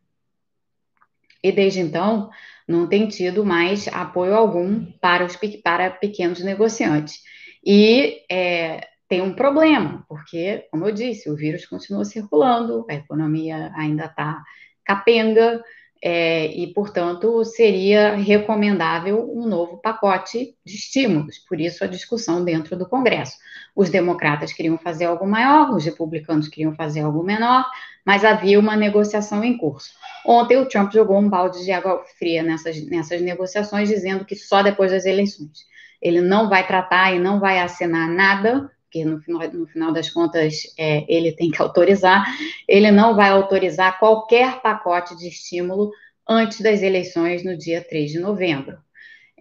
e desde então não tem tido mais apoio algum para os para pequenos negociantes. E é, tem um problema, porque, como eu disse, o vírus continua circulando, a economia ainda está capenga, é, e, portanto, seria recomendável um novo pacote de estímulos, por isso a discussão dentro do Congresso. Os democratas queriam fazer algo maior, os republicanos queriam fazer algo menor, mas havia uma negociação em curso. Ontem o Trump jogou um balde de água fria nessas, nessas negociações, dizendo que só depois das eleições. Ele não vai tratar e não vai assinar nada porque no final, no final das contas é, ele tem que autorizar, ele não vai autorizar qualquer pacote de estímulo antes das eleições no dia 3 de novembro.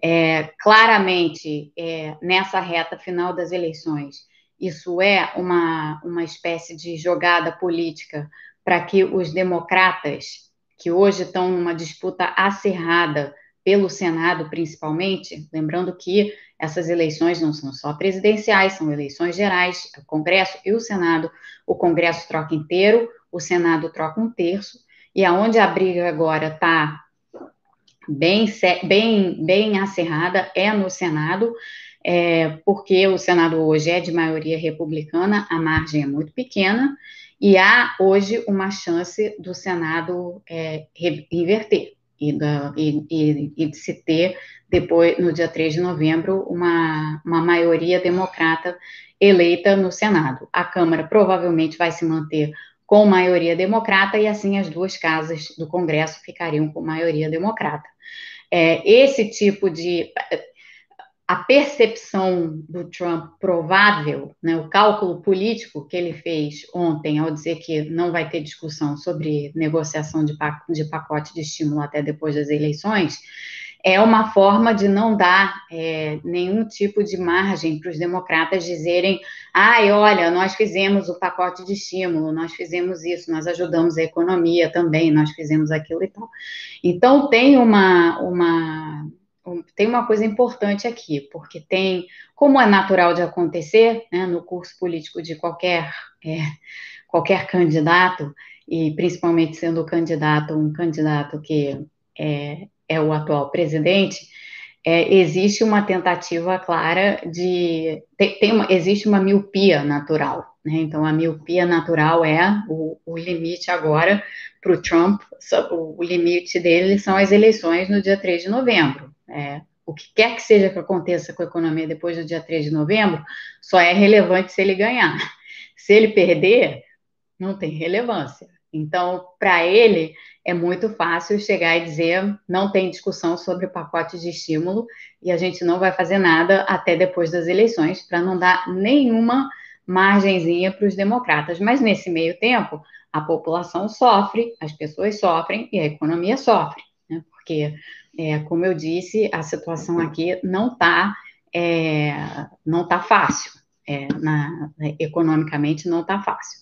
É, claramente, é, nessa reta final das eleições, isso é uma, uma espécie de jogada política para que os democratas, que hoje estão numa disputa acirrada pelo Senado, principalmente, lembrando que essas eleições não são só presidenciais, são eleições gerais, o Congresso e o Senado. O Congresso troca inteiro, o Senado troca um terço, e aonde a briga agora está bem, bem, bem acerrada é no Senado, é, porque o Senado hoje é de maioria republicana, a margem é muito pequena, e há hoje uma chance do Senado é, inverter e, da, e, e, e, de se ter, depois, no dia 3 de novembro, uma, uma maioria democrata eleita no Senado. A Câmara provavelmente vai se manter com maioria democrata e assim as duas casas do Congresso ficariam com maioria democrata. É, esse tipo de a percepção do Trump provável, né, o cálculo político que ele fez ontem ao dizer que não vai ter discussão sobre negociação de, pacote de estímulo até depois das eleições, é uma forma de não dar é, nenhum tipo de margem para os democratas dizerem: ai, olha, nós fizemos o pacote de estímulo, nós fizemos isso, nós ajudamos a economia também, nós fizemos aquilo e tal. Então, tem uma, uma tem uma coisa importante aqui, porque tem, como é natural de acontecer, né, no curso político de qualquer, é, qualquer candidato, e principalmente sendo candidato um candidato que é, é o atual presidente, é, existe uma tentativa clara de. Tem, tem uma, existe uma miopia natural. Né? Então, a miopia natural é o, o limite agora para o Trump, o, limite dele são as eleições no dia 3 de novembro. É, o que quer que seja que aconteça com a economia depois do dia 3 de novembro, só é relevante se ele ganhar. Se ele perder, não tem relevância. Então, para ele, é muito fácil chegar e dizer não tem discussão sobre o pacote de estímulo e a gente não vai fazer nada até depois das eleições, para não dar nenhuma margenzinha para os democratas. Mas nesse meio tempo, a população sofre, as pessoas sofrem e a economia sofre, né? porque é, como eu disse, a situação aqui não está é, não tá fácil, é, na, economicamente não está fácil.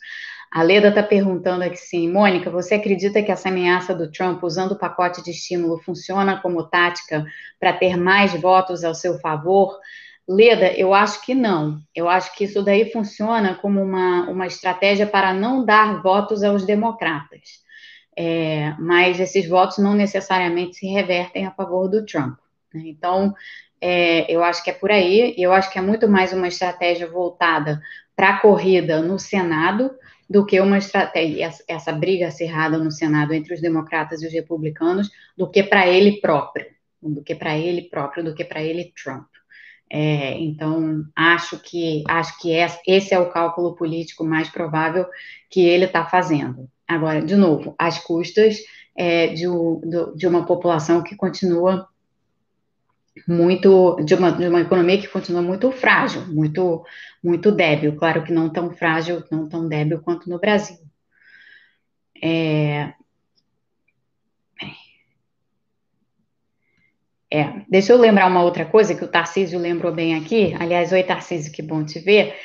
A Leda está perguntando aqui sim, Mônica, você acredita que essa ameaça do Trump usando o pacote de estímulo funciona como tática para ter mais votos ao seu favor? Leda, eu acho que não. Eu acho que isso daí funciona como uma, uma estratégia para não dar votos aos democratas é, mas esses votos não necessariamente se revertem a favor do Trump. Né? Então, é, eu acho que é por aí, eu acho que é muito mais uma estratégia voltada para a corrida no Senado do que uma estratégia, essa briga acirrada no Senado entre os democratas e os republicanos, do que para ele próprio, do que para ele próprio, do que para ele Trump. É, então, acho que acho que esse é o cálculo político mais provável que ele está fazendo. Agora, de novo, às custas é, de, de, uma população que continua muito, de uma, de uma economia que continua muito frágil, muito, muito débil, claro que não tão frágil, não tão débil quanto no Brasil. É, é, deixa eu lembrar uma outra coisa que o Tarcísio lembrou bem aqui, aliás, oi Tarcísio, que bom te ver,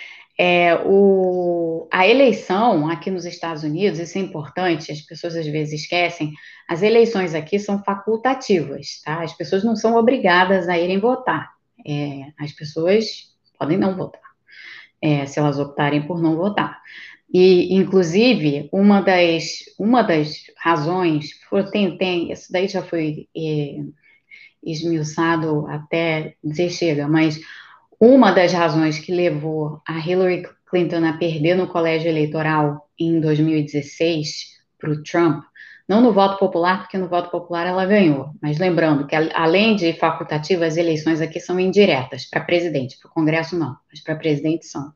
É, o, a eleição aqui nos Estados Unidos, isso é importante, as pessoas às vezes esquecem, as eleições aqui são facultativas, tá? As pessoas não são obrigadas a irem votar. É, as pessoas podem não votar, é, se elas optarem por não votar. E, inclusive, uma das, uma das razões, tem, tem, isso daí já foi é, esmiuçado até dizer chega, mas uma das razões que levou a Hillary Clinton a perder no colégio eleitoral em 2016 para o Trump, não no voto popular, porque no voto popular ela ganhou, mas lembrando que além de facultativas, as eleições aqui são indiretas, para presidente, para o Congresso não, mas para presidente são.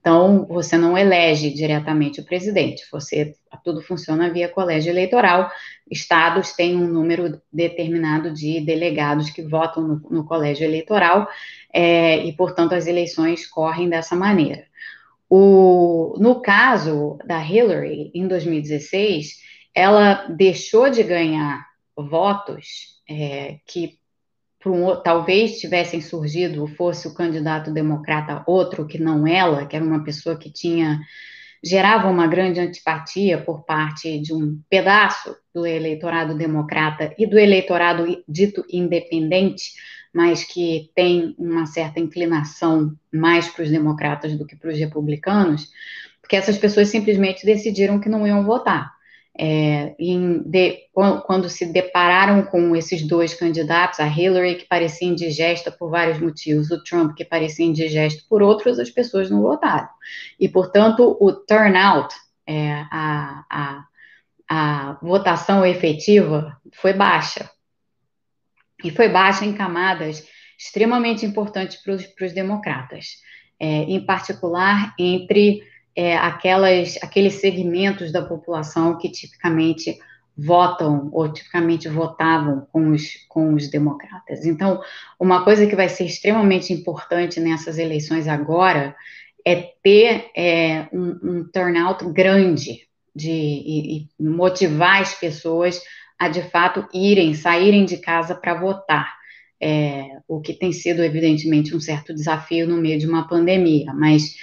Então, você não elege diretamente o presidente, você tudo funciona via colégio eleitoral. Estados têm um número determinado de delegados que votam no, no colégio eleitoral, é, e, portanto, as eleições correm dessa maneira. O, no caso da Hillary, em 2016, ela deixou de ganhar votos é, que um, talvez tivessem surgido, fosse o candidato democrata outro que não ela, que era uma pessoa que tinha gerava uma grande antipatia por parte de um pedaço do eleitorado democrata e do eleitorado dito independente, mas que tem uma certa inclinação mais para os democratas do que para os republicanos, porque essas pessoas simplesmente decidiram que não iam votar. É, de, quando se depararam com esses dois candidatos, a Hillary, que parecia indigesta por vários motivos, o Trump, que parecia indigesto por outros, as pessoas não votaram. E, portanto, o turnout, é, a, a, a votação efetiva, foi baixa. E foi baixa em camadas extremamente importantes para os democratas, é, em particular entre é, aquelas, aqueles segmentos da população que tipicamente votam ou tipicamente votavam com os, com os democratas. Então, uma coisa que vai ser extremamente importante nessas eleições agora é ter é, um, um, turnout grande de e, e motivar as pessoas a de fato irem, saírem de casa para votar. É, o que tem sido, evidentemente, um certo desafio no meio de uma pandemia, mas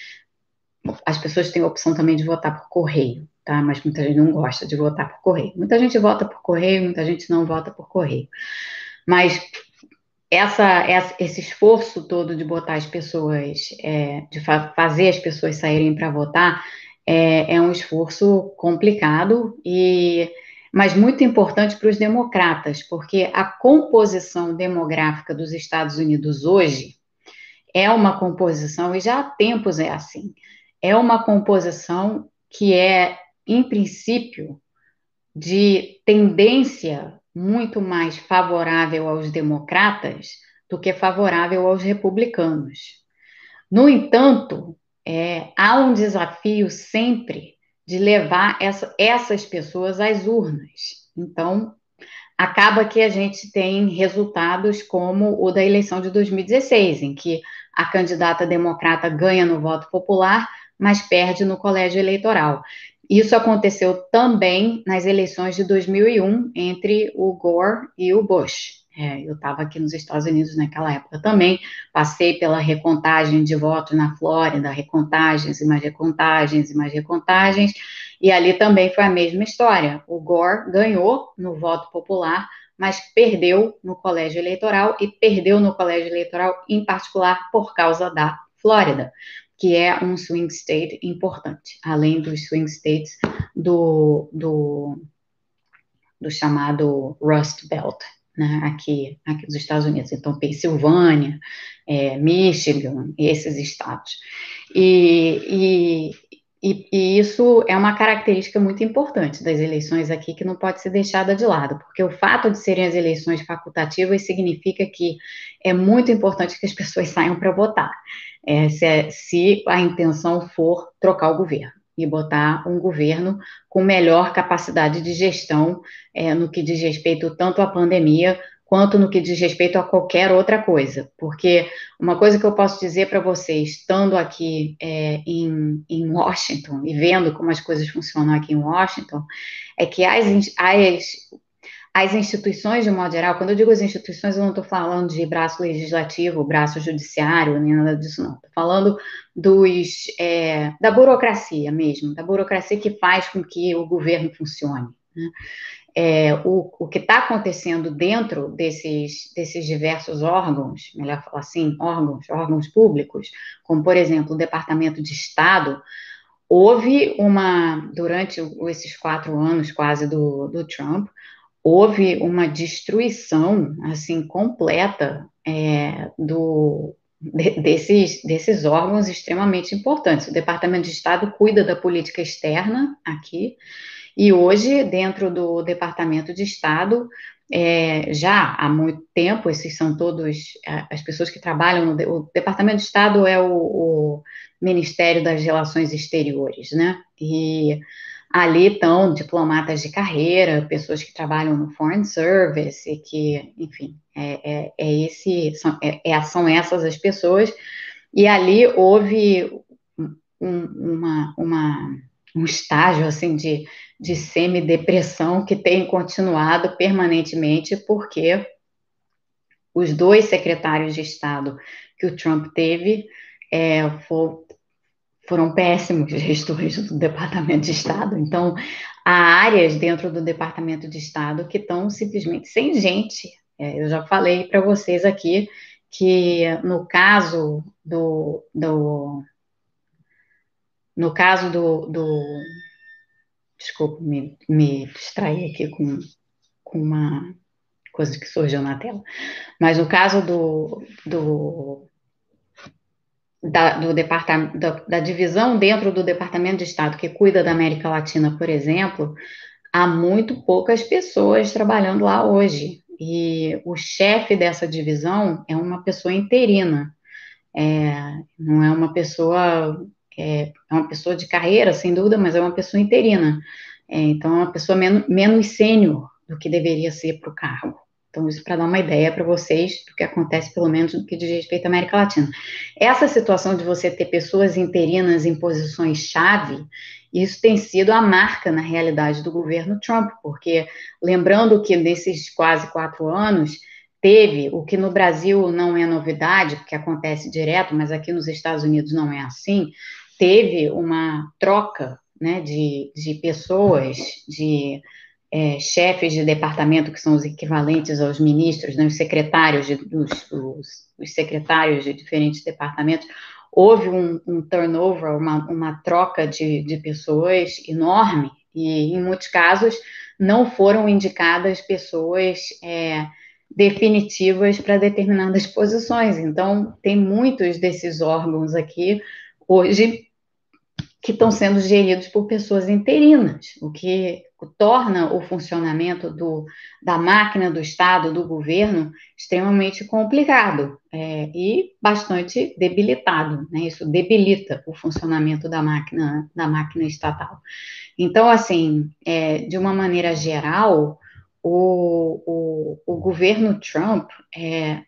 as pessoas têm a opção também de votar por correio, tá? Mas muita gente não gosta de votar por correio. Muita gente vota por correio, muita gente não vota por correio. Mas essa, esse esforço todo de botar as pessoas, é, de fa fazer as pessoas saírem para votar, é, é, um esforço complicado e mas muito importante para os democratas, porque a composição demográfica dos Estados Unidos hoje é uma composição, e já há tempos é assim, é uma composição que é, em princípio, de tendência muito mais favorável aos democratas do que favorável aos republicanos. No entanto, é, há um desafio sempre de levar essa, essas pessoas às urnas. Então, acaba que a gente tem resultados como o da eleição de 2016, em que a candidata democrata ganha no voto popular, mas perde no colégio eleitoral. Isso aconteceu também nas eleições de 2001 entre o Gore e o Bush. É, eu estava aqui nos Estados Unidos naquela época também, passei pela recontagem de votos na Flórida, recontagens e mais recontagens e mais recontagens, e ali também foi a mesma história. O Gore ganhou no voto popular, mas perdeu no colégio eleitoral, e perdeu no colégio eleitoral, em particular, por causa da Flórida que é um swing state importante, além dos swing states do, do, do chamado Rust Belt, né, aqui, aqui dos Estados Unidos. Então, Pensilvânia, é, Michigan, esses estados. E, e, e, e, isso é uma característica muito importante das eleições aqui que não pode ser deixada de lado, porque o fato de serem as eleições facultativas significa que é muito importante que as pessoas <laughs> saiam para votar é, se, é, se a intenção for trocar o governo e botar um governo com melhor capacidade de gestão é, no que diz respeito tanto à pandemia quanto no que diz respeito a qualquer outra coisa. Porque uma coisa que eu posso dizer para vocês, estando aqui é, em, em, Washington e vendo como as coisas funcionam aqui em Washington, é que as, as, as instituições, de modo geral, quando eu digo as instituições, eu não estou falando de braço legislativo, braço judiciário, nem nada disso, não. Estou falando dos, é, da burocracia mesmo, da burocracia que faz com que o governo funcione. Né? É, o, o que está acontecendo dentro desses, desses diversos órgãos, melhor falar assim, órgãos, órgãos públicos, como, por exemplo, o Departamento de Estado, houve uma, durante esses quatro anos quase do, do Trump, houve uma destruição, assim, completa é, do, de, desses, desses órgãos extremamente importantes. O Departamento de Estado cuida da política externa aqui, e hoje, dentro do Departamento de Estado, é, já há muito tempo, esses são todos as pessoas que trabalham no o Departamento de Estado é o, o Ministério das Relações Exteriores, né? E ali estão diplomatas de carreira, pessoas que trabalham no Foreign Service, e que, enfim, é, é, é esse, são, é, é são essas as pessoas, e ali houve um, uma, uma, um estágio, assim, de, de semi-depressão que tem continuado permanentemente, porque os dois secretários de Estado que o Trump teve é, for, foram péssimos gestores do Departamento de Estado. Então, há áreas dentro do Departamento de Estado que estão simplesmente sem gente. É, eu já falei para vocês aqui que no caso do, do no caso do, do desculpa, me, me distraí aqui com, com uma coisa que surgiu na tela, mas no caso do, do da, do departamento, da, da, divisão dentro do Departamento de Estado que cuida da América Latina, por exemplo, há muito poucas pessoas trabalhando lá hoje. E o chefe dessa divisão é uma pessoa interina, é, não é uma pessoa, é, é, uma pessoa de carreira, sem dúvida, mas é uma pessoa interina. É, então, é uma pessoa men menos sênior do que deveria ser para o cargo. Então, isso para dar uma ideia para vocês do que acontece, pelo menos no que diz respeito à América Latina. Essa situação de você ter pessoas interinas em posições-chave, isso tem sido a marca, na realidade, do governo Trump, porque lembrando que nesses quase quatro anos, teve o que no Brasil não é novidade, porque acontece direto, mas aqui nos Estados Unidos não é assim, teve uma troca né, de, de pessoas, de é, chefes de departamento, que são os equivalentes aos ministros, né, os secretários de, dos, os, os secretários de diferentes departamentos, houve um, um turnover, uma, uma troca de, de pessoas enorme, e em muitos casos não foram indicadas pessoas é, definitivas para determinadas posições. Então, tem muitos desses órgãos aqui hoje que estão sendo geridos por pessoas interinas, o que torna o funcionamento do, da máquina do Estado, do governo, extremamente complicado é, e bastante debilitado. Né? Isso debilita o funcionamento da máquina, da máquina estatal. Então, assim, é, de uma maneira geral, o, o, o governo Trump é,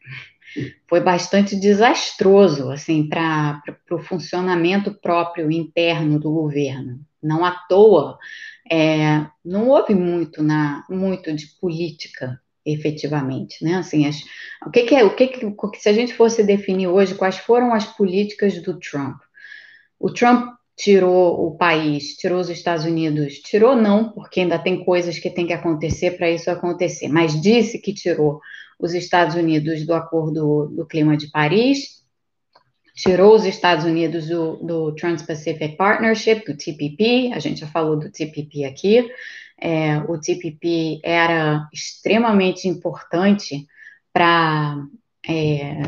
foi bastante desastroso assim para o funcionamento próprio interno do governo. Não à toa, é, não houve muito na muito de política efetivamente, né? Assim, as, o que, que é o que, que se a gente fosse definir hoje quais foram as políticas do Trump? O Trump tirou o país, tirou os Estados Unidos, tirou não, porque ainda tem coisas que tem que acontecer para isso acontecer, mas disse que tirou os Estados Unidos do Acordo do Clima de Paris, tirou os Estados Unidos do, do Trans-Pacific Partnership, do TPP, a gente já falou do TPP aqui, é, o TPP era extremamente importante para é,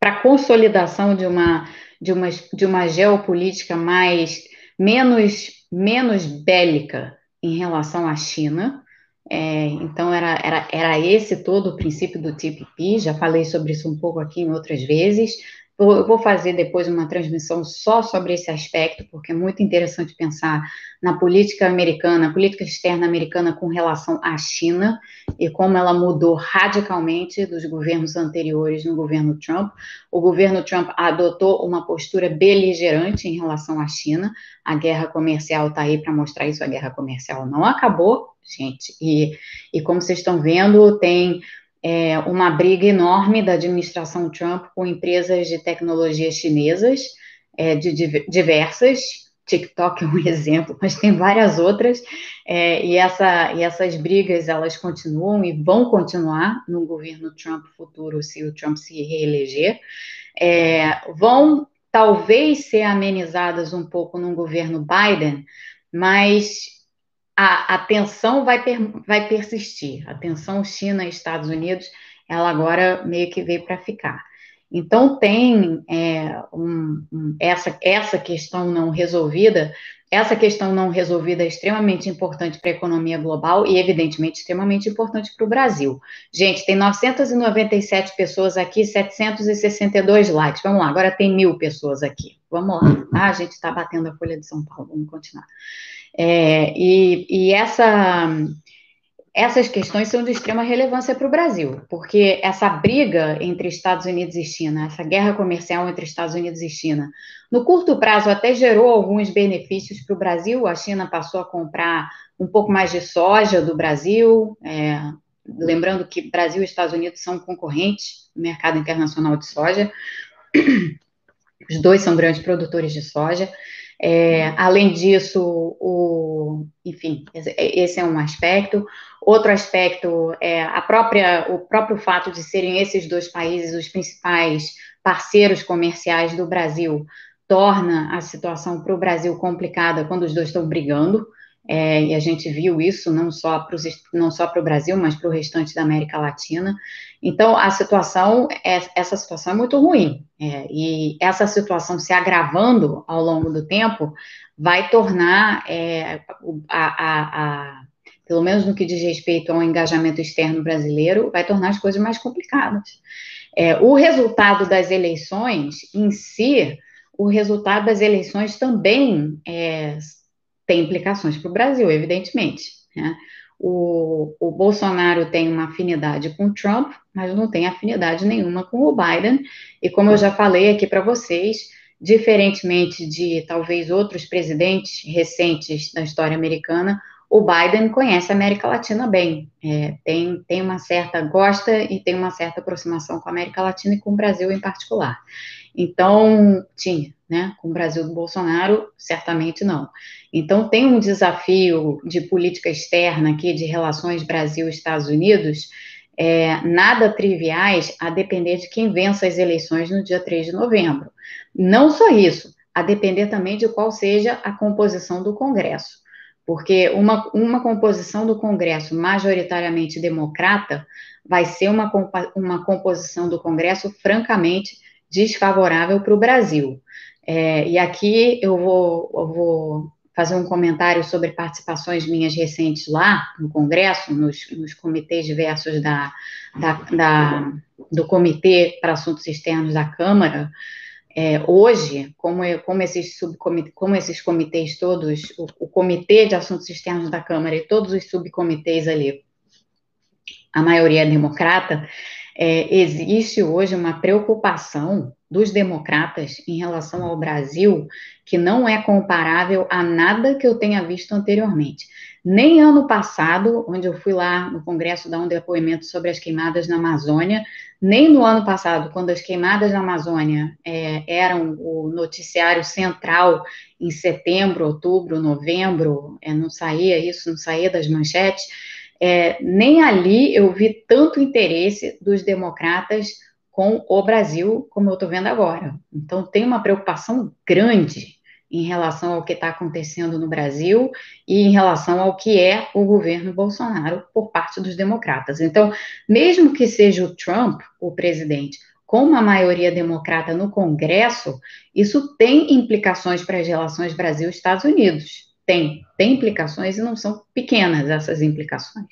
para a consolidação de uma, de, uma, de uma geopolítica mais menos, menos bélica em relação à China, é, então, era, era, era esse todo o princípio do TPP, já falei sobre isso um pouco aqui em outras vezes. Eu vou fazer depois uma transmissão só sobre esse aspecto, porque é muito interessante pensar na política americana, política externa americana com relação à China e como ela mudou radicalmente dos governos anteriores no governo Trump. O governo Trump adotou uma postura beligerante em relação à China. A guerra comercial está aí para mostrar isso. A guerra comercial não acabou, gente. E, e como vocês estão vendo, tem é, uma briga enorme da administração Trump com empresas de tecnologia chinesas, é, de, diversas. TikTok é um <laughs> exemplo, mas tem várias outras, é, e, essa, e essas brigas elas continuam e vão continuar no governo Trump futuro, se o Trump se reeleger. É, vão talvez ser amenizadas um pouco no governo Biden, mas a, a tensão vai, per, vai persistir. A tensão China e Estados Unidos, ela agora meio que veio para ficar. Então, tem é, um, essa, essa questão não resolvida. Essa questão não resolvida é extremamente importante para a economia global e, evidentemente, extremamente importante para o Brasil. Gente, tem 997 pessoas aqui, 762 likes. Vamos lá, agora tem mil pessoas aqui. Vamos lá. Ah, a gente está batendo a Folha de São Paulo, vamos continuar. É, e, e essa, essas questões são de extrema relevância para o Brasil, porque essa briga entre Estados Unidos e China, essa guerra comercial entre Estados Unidos e China, no curto prazo até gerou alguns benefícios para o Brasil. A China passou a comprar um pouco mais de soja do Brasil, é, lembrando que Brasil e Estados Unidos são concorrentes no mercado internacional de soja. Os dois são grandes produtores de soja. É, além disso, o, enfim, esse é um aspecto. Outro aspecto é a própria, o próprio fato de serem esses dois países os principais parceiros comerciais do Brasil torna a situação para o Brasil complicada quando os dois estão brigando. É, e a gente viu isso não só para não só para o Brasil, mas para o restante da América Latina. Então, a situação, é, essa situação é muito ruim. É, e essa situação se agravando ao longo do tempo vai tornar é, a, a, a, pelo menos no que diz respeito ao engajamento externo brasileiro, vai tornar as coisas mais complicadas. É, o resultado das eleições em si, o resultado das eleições também é, tem implicações para o Brasil, evidentemente. Né? O, o, Bolsonaro tem uma afinidade com Trump, mas não tem afinidade nenhuma com o Biden. E como eu já falei aqui para vocês, diferentemente de talvez outros presidentes recentes da história americana, o Biden conhece a América Latina bem, é, tem, tem uma certa, gosta e tem uma certa aproximação com a América Latina e com o Brasil em particular. Então, tinha, né? Com o Brasil do Bolsonaro, certamente não. Então, tem um desafio de política externa aqui, de relações Brasil-Estados Unidos, é, nada triviais, a depender de quem vença as eleições no dia 3 de novembro. Não só isso, a depender também de qual seja a composição do Congresso. Porque uma, uma composição do Congresso majoritariamente democrata vai ser uma, uma composição do Congresso francamente desfavorável para o Brasil. É, e aqui eu vou, eu vou fazer um comentário sobre participações minhas recentes lá no Congresso, nos, nos comitês diversos da, da, da, do Comitê para Assuntos Externos da Câmara. É, hoje, como, eu, como, esses como esses comitês todos, o, o Comitê de Assuntos Externos da Câmara e todos os subcomitês ali, a maioria é democrata, é, existe hoje uma preocupação dos democratas em relação ao Brasil que não é comparável a nada que eu tenha visto anteriormente. Nem ano passado, onde eu fui lá no Congresso dar um depoimento sobre as queimadas na Amazônia, nem no ano passado, quando as queimadas na Amazônia é, eram o noticiário central em setembro, outubro, novembro, é, não saía isso, não saía das manchetes, é, nem ali eu vi tanto interesse dos democratas com o Brasil como eu estou vendo agora. Então, tem uma preocupação grande em relação ao que está acontecendo no Brasil e em relação ao que é o governo Bolsonaro por parte dos democratas. Então, mesmo que seja o Trump o presidente, com uma maioria democrata no Congresso, isso tem implicações para as relações Brasil-Estados Unidos. Tem, tem implicações e não são pequenas essas implicações.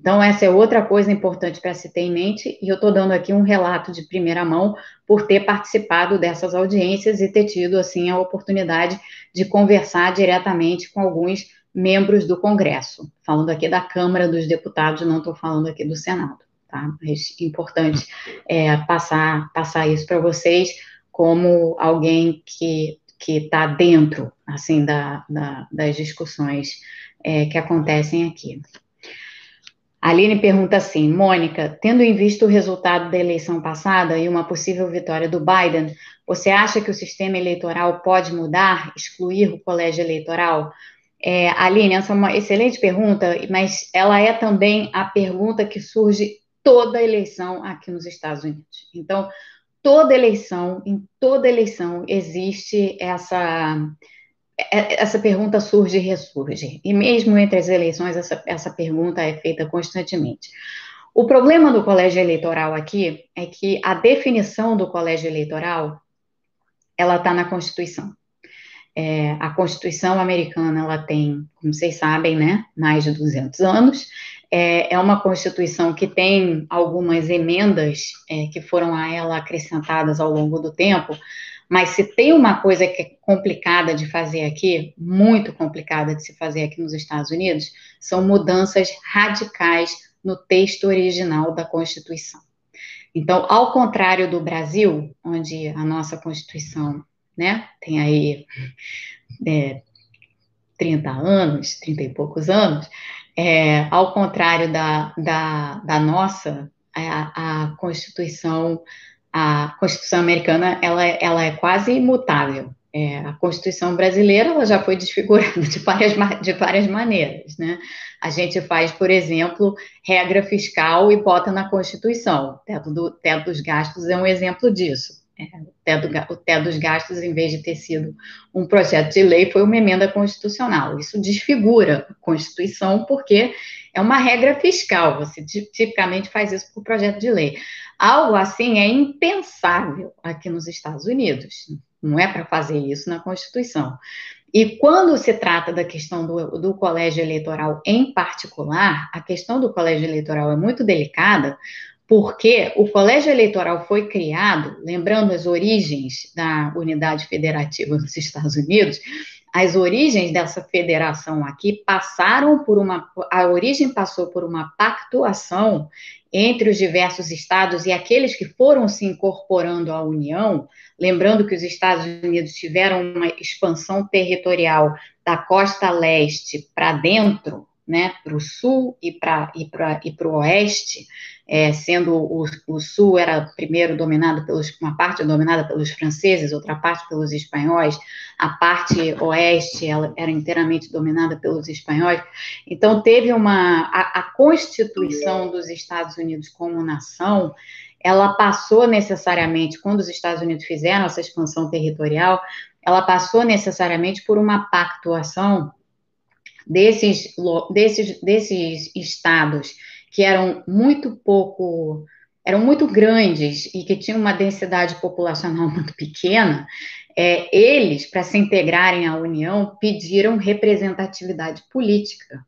Então, essa é outra coisa importante para se ter em mente, e eu estou dando aqui um relato de primeira mão por ter participado dessas audiências e ter tido, assim, a oportunidade de conversar diretamente com alguns membros do Congresso. Falando aqui da Câmara dos Deputados, não estou falando aqui do Senado, tá? Mas é importante é, passar, passar isso para vocês como alguém que que está dentro, assim, da, da, das discussões é, que acontecem aqui. Aline pergunta assim, Mônica, tendo em vista o resultado da eleição passada e uma possível vitória do Biden, você acha que o sistema eleitoral pode mudar, excluir o colégio eleitoral? É, Aline, essa é uma excelente pergunta, mas ela é também a pergunta que surge toda eleição aqui nos Estados Unidos. Então, toda eleição, em toda eleição, existe essa é, essa pergunta surge e ressurge. E mesmo entre as eleições, essa, essa pergunta é feita constantemente. O problema do colégio eleitoral aqui é que a definição do colégio eleitoral ela está na Constituição. É, a Constituição americana ela tem, como vocês sabem, né, mais de 200 anos. É, é uma Constituição que tem algumas emendas é, que foram a ela acrescentadas ao longo do tempo, mas se tem uma coisa que é complicada de fazer aqui, muito complicada de se fazer aqui nos Estados Unidos, são mudanças radicais no texto original da Constituição. Então, ao contrário do Brasil, onde a nossa Constituição né, tem aí é, 30 anos, 30 e poucos anos, é, ao contrário da, da, da nossa, a, a Constituição a Constituição americana ela, ela é quase imutável. É, a Constituição brasileira ela já foi desfigurada <laughs> de várias, de várias maneiras, né? A gente faz, por exemplo, regra fiscal e bota na Constituição. O teto, do, teto dos gastos é um exemplo disso. É, o, teto, o teto dos gastos, em vez de ter sido um projeto de lei, foi uma emenda constitucional. Isso desfigura a Constituição porque é uma regra fiscal. Você tipicamente faz isso por projeto de lei. Algo assim é impensável aqui nos Estados Unidos. Não é para fazer isso na Constituição. E quando se trata da questão do, do, colégio eleitoral em particular, a questão do colégio eleitoral é muito delicada, porque o colégio eleitoral foi criado, lembrando as origens da unidade federativa dos Estados Unidos, as origens dessa federação aqui passaram por uma. A origem passou por uma pactuação entre os diversos estados e aqueles que foram se incorporando à União, lembrando que os Estados Unidos tiveram uma expansão territorial da costa leste para dentro, né, para o sul e para e e o oeste, é, sendo o, o, sul era primeiro dominado pelos, uma parte dominada pelos franceses, outra parte pelos espanhóis, a parte oeste ela era inteiramente dominada pelos espanhóis. Então teve uma a, a constituição dos Estados Unidos como nação, ela passou necessariamente quando os Estados Unidos fizeram essa expansão territorial, ela passou necessariamente por uma pactuação desses desses desses estados que eram muito pouco, eram muito grandes e que tinham uma densidade populacional <laughs> muito pequena, é, eles, para se integrarem à União, pediram representatividade política.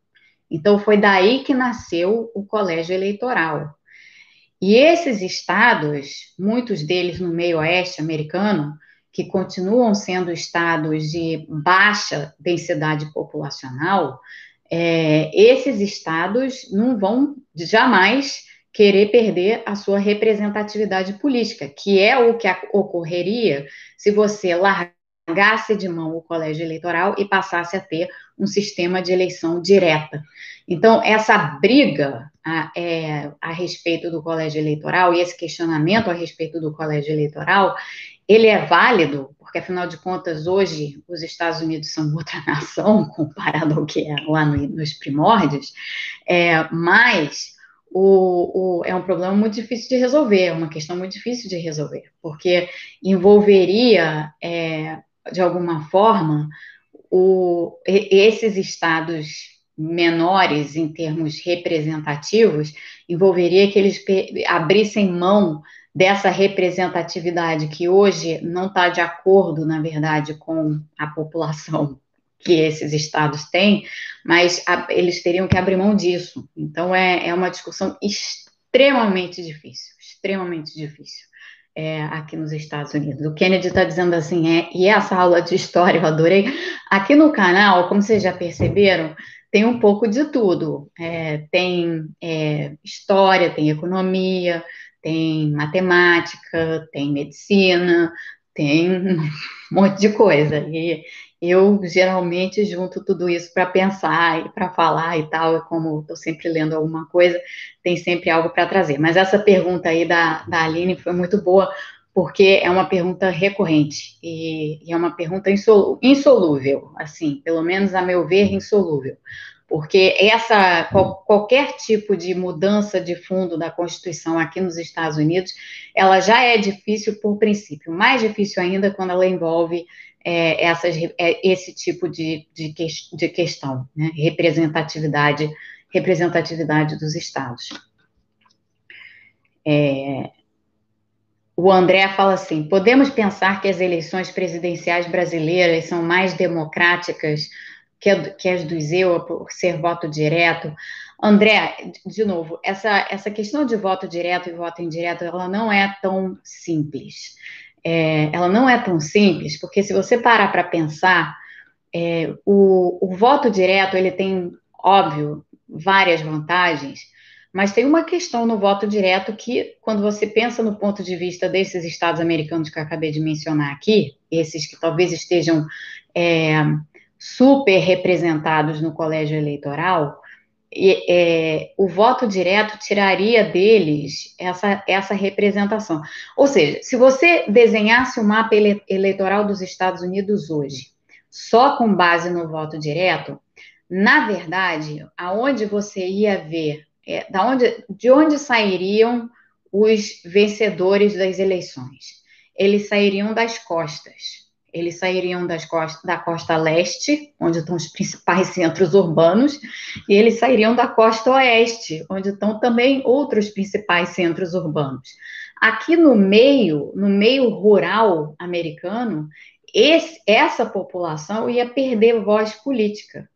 Então, foi daí que nasceu o colégio eleitoral. E esses estados, muitos deles no meio oeste americano, que continuam sendo estados de baixa densidade populacional, é, esses estados não vão jamais querer perder a sua representatividade política, que é o que ocorreria se você largasse de mão o colégio eleitoral e passasse a ter um sistema de eleição direta. Então, essa briga a, é, a respeito do colégio eleitoral e esse questionamento a respeito do colégio eleitoral, ele é válido, porque afinal de contas, hoje os Estados Unidos são outra <laughs> nação comparado ao que é lá no, nos primórdios, é, mas o, o, é um problema muito difícil de resolver, é uma questão muito difícil de resolver, porque envolveria, é, de alguma forma, o, esses estados menores em termos representativos, envolveria que eles abrissem mão dessa representatividade que hoje não está de acordo, na verdade, com a população que esses estados têm, mas a, eles teriam que abrir mão disso. Então, é, é uma discussão extremamente difícil, extremamente difícil. É, aqui nos Estados Unidos. O Kennedy está dizendo assim, é, e essa aula de história eu adorei. Aqui no canal, como vocês já perceberam, tem um pouco de tudo. É, tem é, história, tem economia, tem matemática, tem medicina, tem <laughs> um monte de coisa. E eu geralmente junto tudo isso para pensar e para falar e tal, e como estou sempre lendo alguma coisa, tem sempre algo para trazer. Mas essa pergunta aí da, da Aline foi muito boa, porque é uma pergunta recorrente e, e é uma pergunta insolúvel, assim, pelo menos a meu ver, insolúvel porque essa qual, qualquer tipo de mudança de fundo da Constituição aqui nos Estados Unidos, ela já é difícil por princípio, mais difícil ainda quando ela envolve é, essas, é, esse tipo de, de, que, de questão, né? representatividade, representatividade dos estados. É, o André fala assim: podemos pensar que as eleições presidenciais brasileiras são mais democráticas que, que as do Zewa por ser voto direto. André, de novo, essa, essa questão de voto direto e voto indireto, ela não é tão simples. É, ela não é tão simples, porque se você parar para pensar, é, o, o voto direto, ele tem, óbvio, várias vantagens, mas tem uma questão no voto direto que, quando você pensa no ponto de vista desses estados americanos que eu acabei de mencionar aqui, esses que talvez estejam é, super representados no colégio eleitoral, é, o voto direto tiraria deles essa, essa representação. Ou seja, se você desenhasse o mapa ele, eleitoral dos Estados Unidos hoje, só com base no voto direto, na verdade, aonde você ia ver, é, da onde, de onde sairiam os vencedores das eleições? Eles sairiam das costas eles sairiam das costas, da costa leste, onde estão os principais centros urbanos, e eles sairiam da costa oeste, onde estão também outros principais centros urbanos. Aqui no meio, no meio rural americano, esse, essa população ia perder voz política.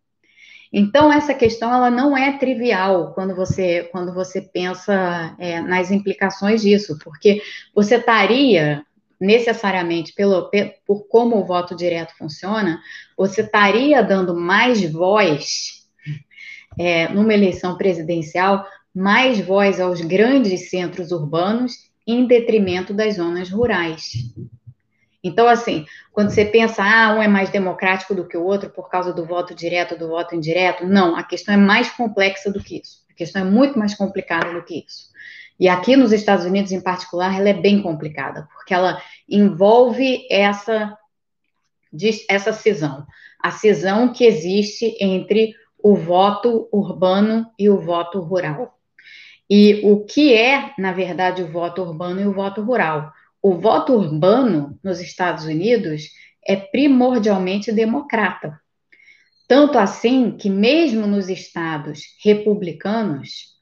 Então essa questão ela não é trivial quando você quando você pensa é, nas implicações disso, porque você estaria necessariamente pelo, por como o voto direto funciona, você estaria dando mais voz <laughs> é, numa eleição presidencial, mais voz aos grandes centros urbanos em detrimento das zonas rurais. Então, assim, quando você pensa, ah, um é mais democrático do que o outro por causa do voto direto, do voto indireto, não, a questão é mais complexa do que isso. A questão é muito mais complicada do que isso. E aqui nos Estados Unidos, em particular, ela é bem complicada, porque ela envolve essa, essa cisão. A cisão que existe entre o voto urbano e o voto rural. E o que é, na verdade, o voto urbano e o voto rural? O voto urbano nos Estados Unidos é primordialmente democrata. Tanto assim que, mesmo nos estados republicanos,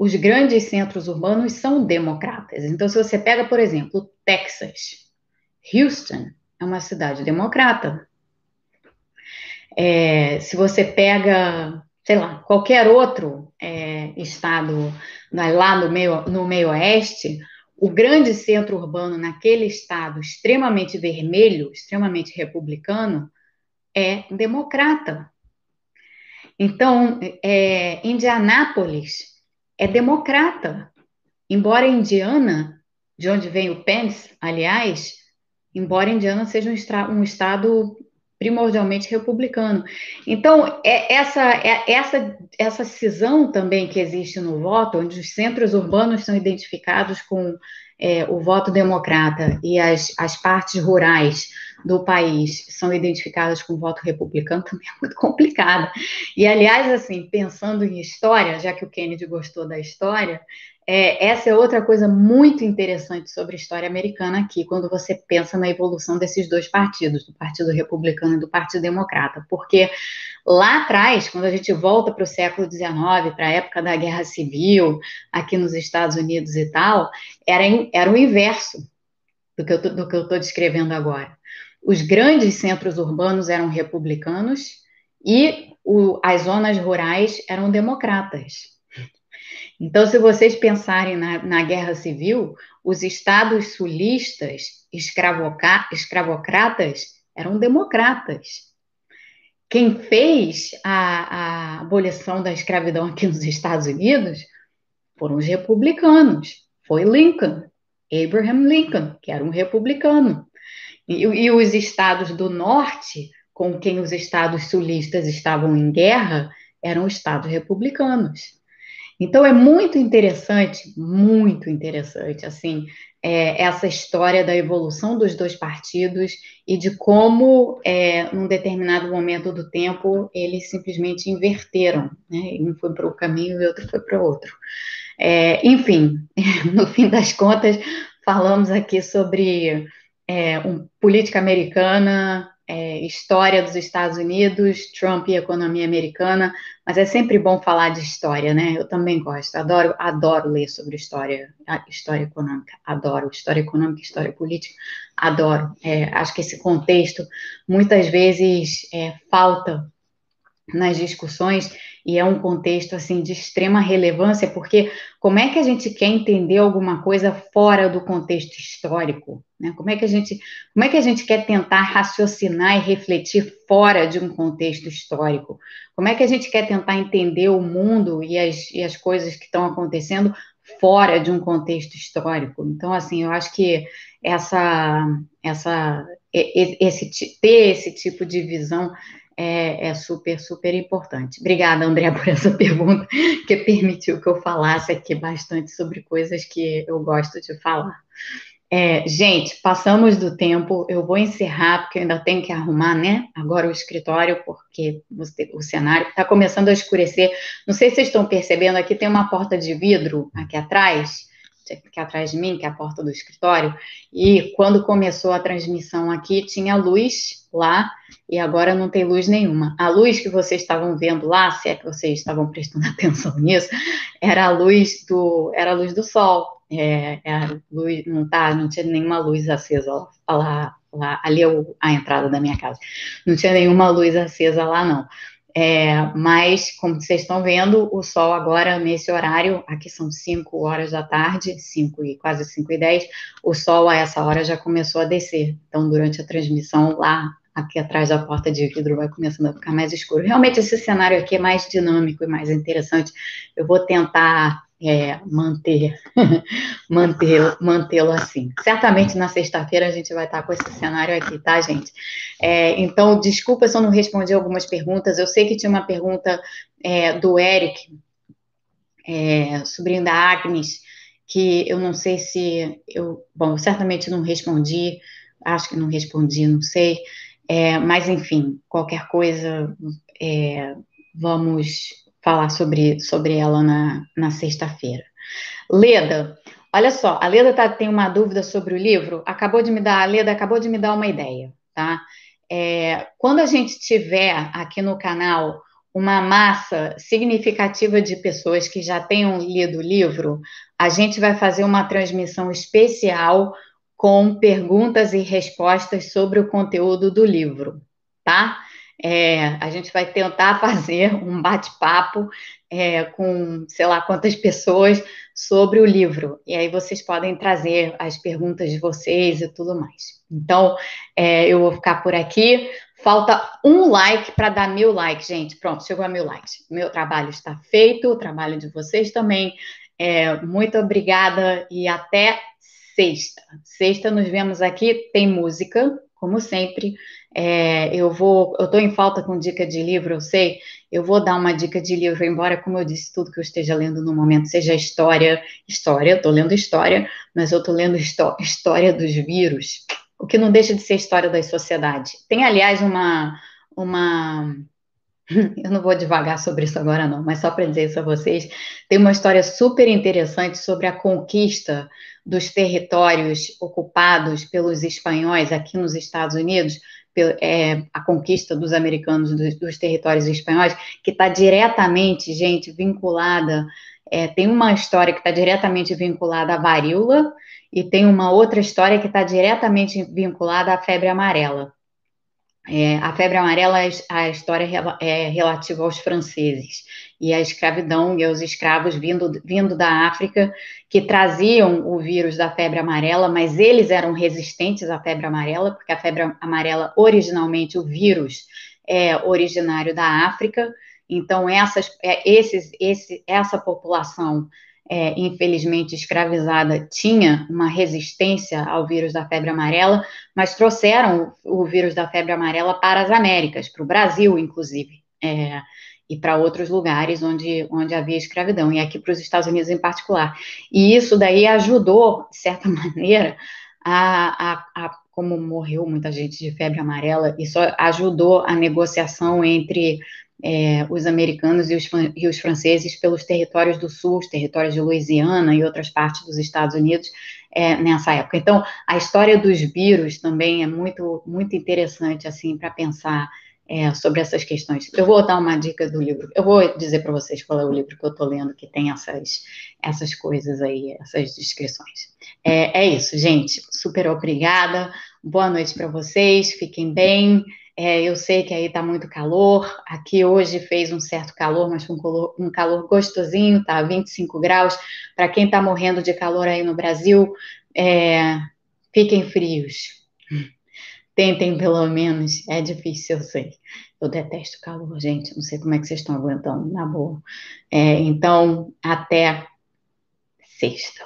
os grandes centros urbanos são democratas. Então, se você pega, por exemplo, Texas, Houston é uma cidade democrata. É, se você pega, sei lá, qualquer outro é, estado lá no meio, no meio oeste, o grande centro urbano naquele estado extremamente vermelho, extremamente republicano, é democrata. Então, é, Indianápolis é democrata. Embora Indiana, de onde vem o Pence, aliás, embora Indiana seja um, um estado primordialmente republicano. Então, é essa, é essa, essa cisão também que existe no voto, onde os centros urbanos são identificados com é, o voto democrata e as, as partes rurais do país são identificadas com voto republicano <laughs> também é muito complicada. E, aliás, assim, pensando em história, já que o Kennedy gostou da história, é, essa é outra coisa muito interessante sobre a história americana aqui, quando você pensa na evolução desses dois partidos, do Partido Republicano e do Partido Democrata, porque lá atrás, quando a gente volta para o século XIX, para a época da Guerra Civil, aqui nos Estados Unidos e tal, era, era o inverso do que eu estou descrevendo agora os grandes centros urbanos eram republicanos e o, as zonas rurais eram democratas. Então, se vocês pensarem na, na guerra civil, os estados sulistas, escravocratas, eram democratas. Quem fez a, a abolição da escravidão aqui nos Estados Unidos foram os republicanos. Foi Lincoln, Abraham Lincoln, que era um republicano. e, e os estados do norte, com quem os estados sulistas estavam em guerra, eram estados republicanos. Então é muito interessante, muito interessante, assim, é, essa história da evolução dos dois partidos e de como, é, num determinado momento do tempo, eles simplesmente inverteram, né? Um foi para o caminho e outro foi para o outro. É, enfim, <laughs> no fim das contas, falamos aqui sobre é, um, política americana, é, história dos Estados Unidos, Trump e economia americana, mas é sempre bom falar de história, né? Eu também gosto, adoro, adoro ler sobre história, história econômica, adoro história econômica, história política, adoro. É, acho que esse contexto muitas vezes é, falta nas discussões e é um contexto assim de extrema relevância, porque como é que a gente quer entender alguma coisa fora do contexto histórico? Né? Como é que a gente, como é que a gente quer tentar raciocinar e refletir fora de um contexto histórico? Como é que a gente quer tentar entender o mundo e as, e as coisas que estão acontecendo fora de um contexto histórico? Então, assim, eu acho que essa, essa, esse, ter esse tipo de visão é, é, super, super importante. Obrigada, André, <laughs> por essa pergunta, que permitiu que eu falasse aqui bastante sobre coisas que eu gosto de falar. É, gente, passamos do tempo, eu vou encerrar, porque eu ainda tenho que arrumar, né, agora o escritório, porque o cenário está começando a escurecer. Não sei se vocês estão percebendo, aqui tem uma porta de vidro aqui atrás, aqui atrás de mim, que é a porta do escritório, e quando começou a transmissão aqui, tinha luz lá, e agora não tem luz nenhuma. A luz que vocês estavam vendo lá, se é que vocês estavam prestando <laughs> atenção nisso, era a luz do, era a luz do sol. É, é luz, não tá, não tinha nenhuma luz acesa lá, lá, ali é a entrada da minha casa. Não tinha nenhuma luz acesa lá, não. É, mas, como vocês estão vendo, o sol agora, nesse horário, aqui são 5 horas da tarde, 5 e quase 5 e 10, o sol a essa hora já começou a descer. Então, durante a transmissão, lá, aqui atrás da porta de vidro, vai começando a ficar mais escuro. Realmente, esse cenário aqui é mais dinâmico e mais interessante. Eu vou tentar é, manter, <laughs> manter, mantê-lo assim. Certamente na sexta-feira a gente vai estar com esse cenário aqui, tá, gente? É, então, desculpa se eu não respondi algumas perguntas. Eu sei que tinha uma pergunta é, do Eric, é, sobrinho da Agnes, que eu não sei se eu, bom, certamente não respondi, acho que não respondi, não sei. É, mas enfim, qualquer coisa, é, vamos falar sobre, sobre ela na, na sexta-feira. Leda, olha só, a Leda tá, tem uma dúvida sobre o livro, acabou de me dar, a Leda acabou de me dar uma ideia, tá? É, quando a gente tiver aqui no canal uma massa significativa de pessoas que já tenham lido o livro, a gente vai fazer uma transmissão especial com perguntas e respostas sobre o conteúdo do livro, tá? É, a gente vai tentar <laughs> fazer um bate-papo é, com sei lá quantas pessoas sobre o livro. E aí vocês podem trazer as perguntas de vocês e tudo mais. Então, é, eu vou ficar por aqui. Falta um like para dar mil likes, gente. Pronto, chegou a mil likes. Meu trabalho está feito, o trabalho de vocês também. É, muito obrigada e até sexta. Sexta nos vemos aqui. Tem música, como sempre. É, eu vou, eu estou em falta com dica de livro, eu sei. Eu vou dar uma dica de livro, embora, como eu disse, tudo que eu esteja lendo no momento seja história, história, estou lendo história, mas eu estou lendo história dos vírus, o que não deixa de ser história da sociedade. Tem, aliás, uma, uma <laughs> eu não vou devagar sobre isso agora, não, mas só para dizer isso a vocês, tem uma história super interessante sobre a conquista dos territórios ocupados pelos espanhóis aqui nos Estados Unidos é, a conquista dos americanos dos, dos territórios espanhóis, que está diretamente, gente, vinculada. É, tem uma história que está diretamente vinculada à varíola e tem uma outra história que está diretamente vinculada à febre amarela. É, a febre amarela, a história é relativa aos franceses e a escravidão e aos escravos vindo, vindo da África que traziam o vírus da febre amarela, mas eles eram resistentes à febre amarela, porque a febre amarela, originalmente, o vírus é originário da África, então essas, é, esses, esse, essa população é, infelizmente escravizada, tinha uma resistência ao vírus da febre amarela, mas trouxeram o, vírus da febre amarela para as Américas, para o Brasil, inclusive. É, e para outros lugares onde, onde havia escravidão, e aqui para os Estados Unidos em particular. E isso daí ajudou, de certa <laughs> maneira, a, a, a, como morreu muita gente de febre amarela, isso ajudou a negociação entre é, os americanos e os, e os franceses pelos territórios do sul, os territórios de Louisiana e outras partes dos Estados Unidos é, nessa época. Então, a história dos vírus também é muito, muito interessante, assim, para pensar é, sobre essas questões. Eu vou dar uma dica do livro. Eu vou dizer para vocês qual é o livro que eu estou lendo que tem essas, essas coisas aí, essas descrições. É, é isso, gente. Super obrigada. Boa noite para vocês. Fiquem bem. É, eu sei que aí está muito calor. Aqui hoje fez um certo calor, mas um calor, um calor gostosinho, tá? 25 graus. Para quem está morrendo de calor aí no Brasil, é, fiquem frios. <laughs> Tentem pelo menos. É difícil, eu sei. Eu detesto calor, gente. Não sei como é que vocês estão aguentando, na boa. É, então, até sexta.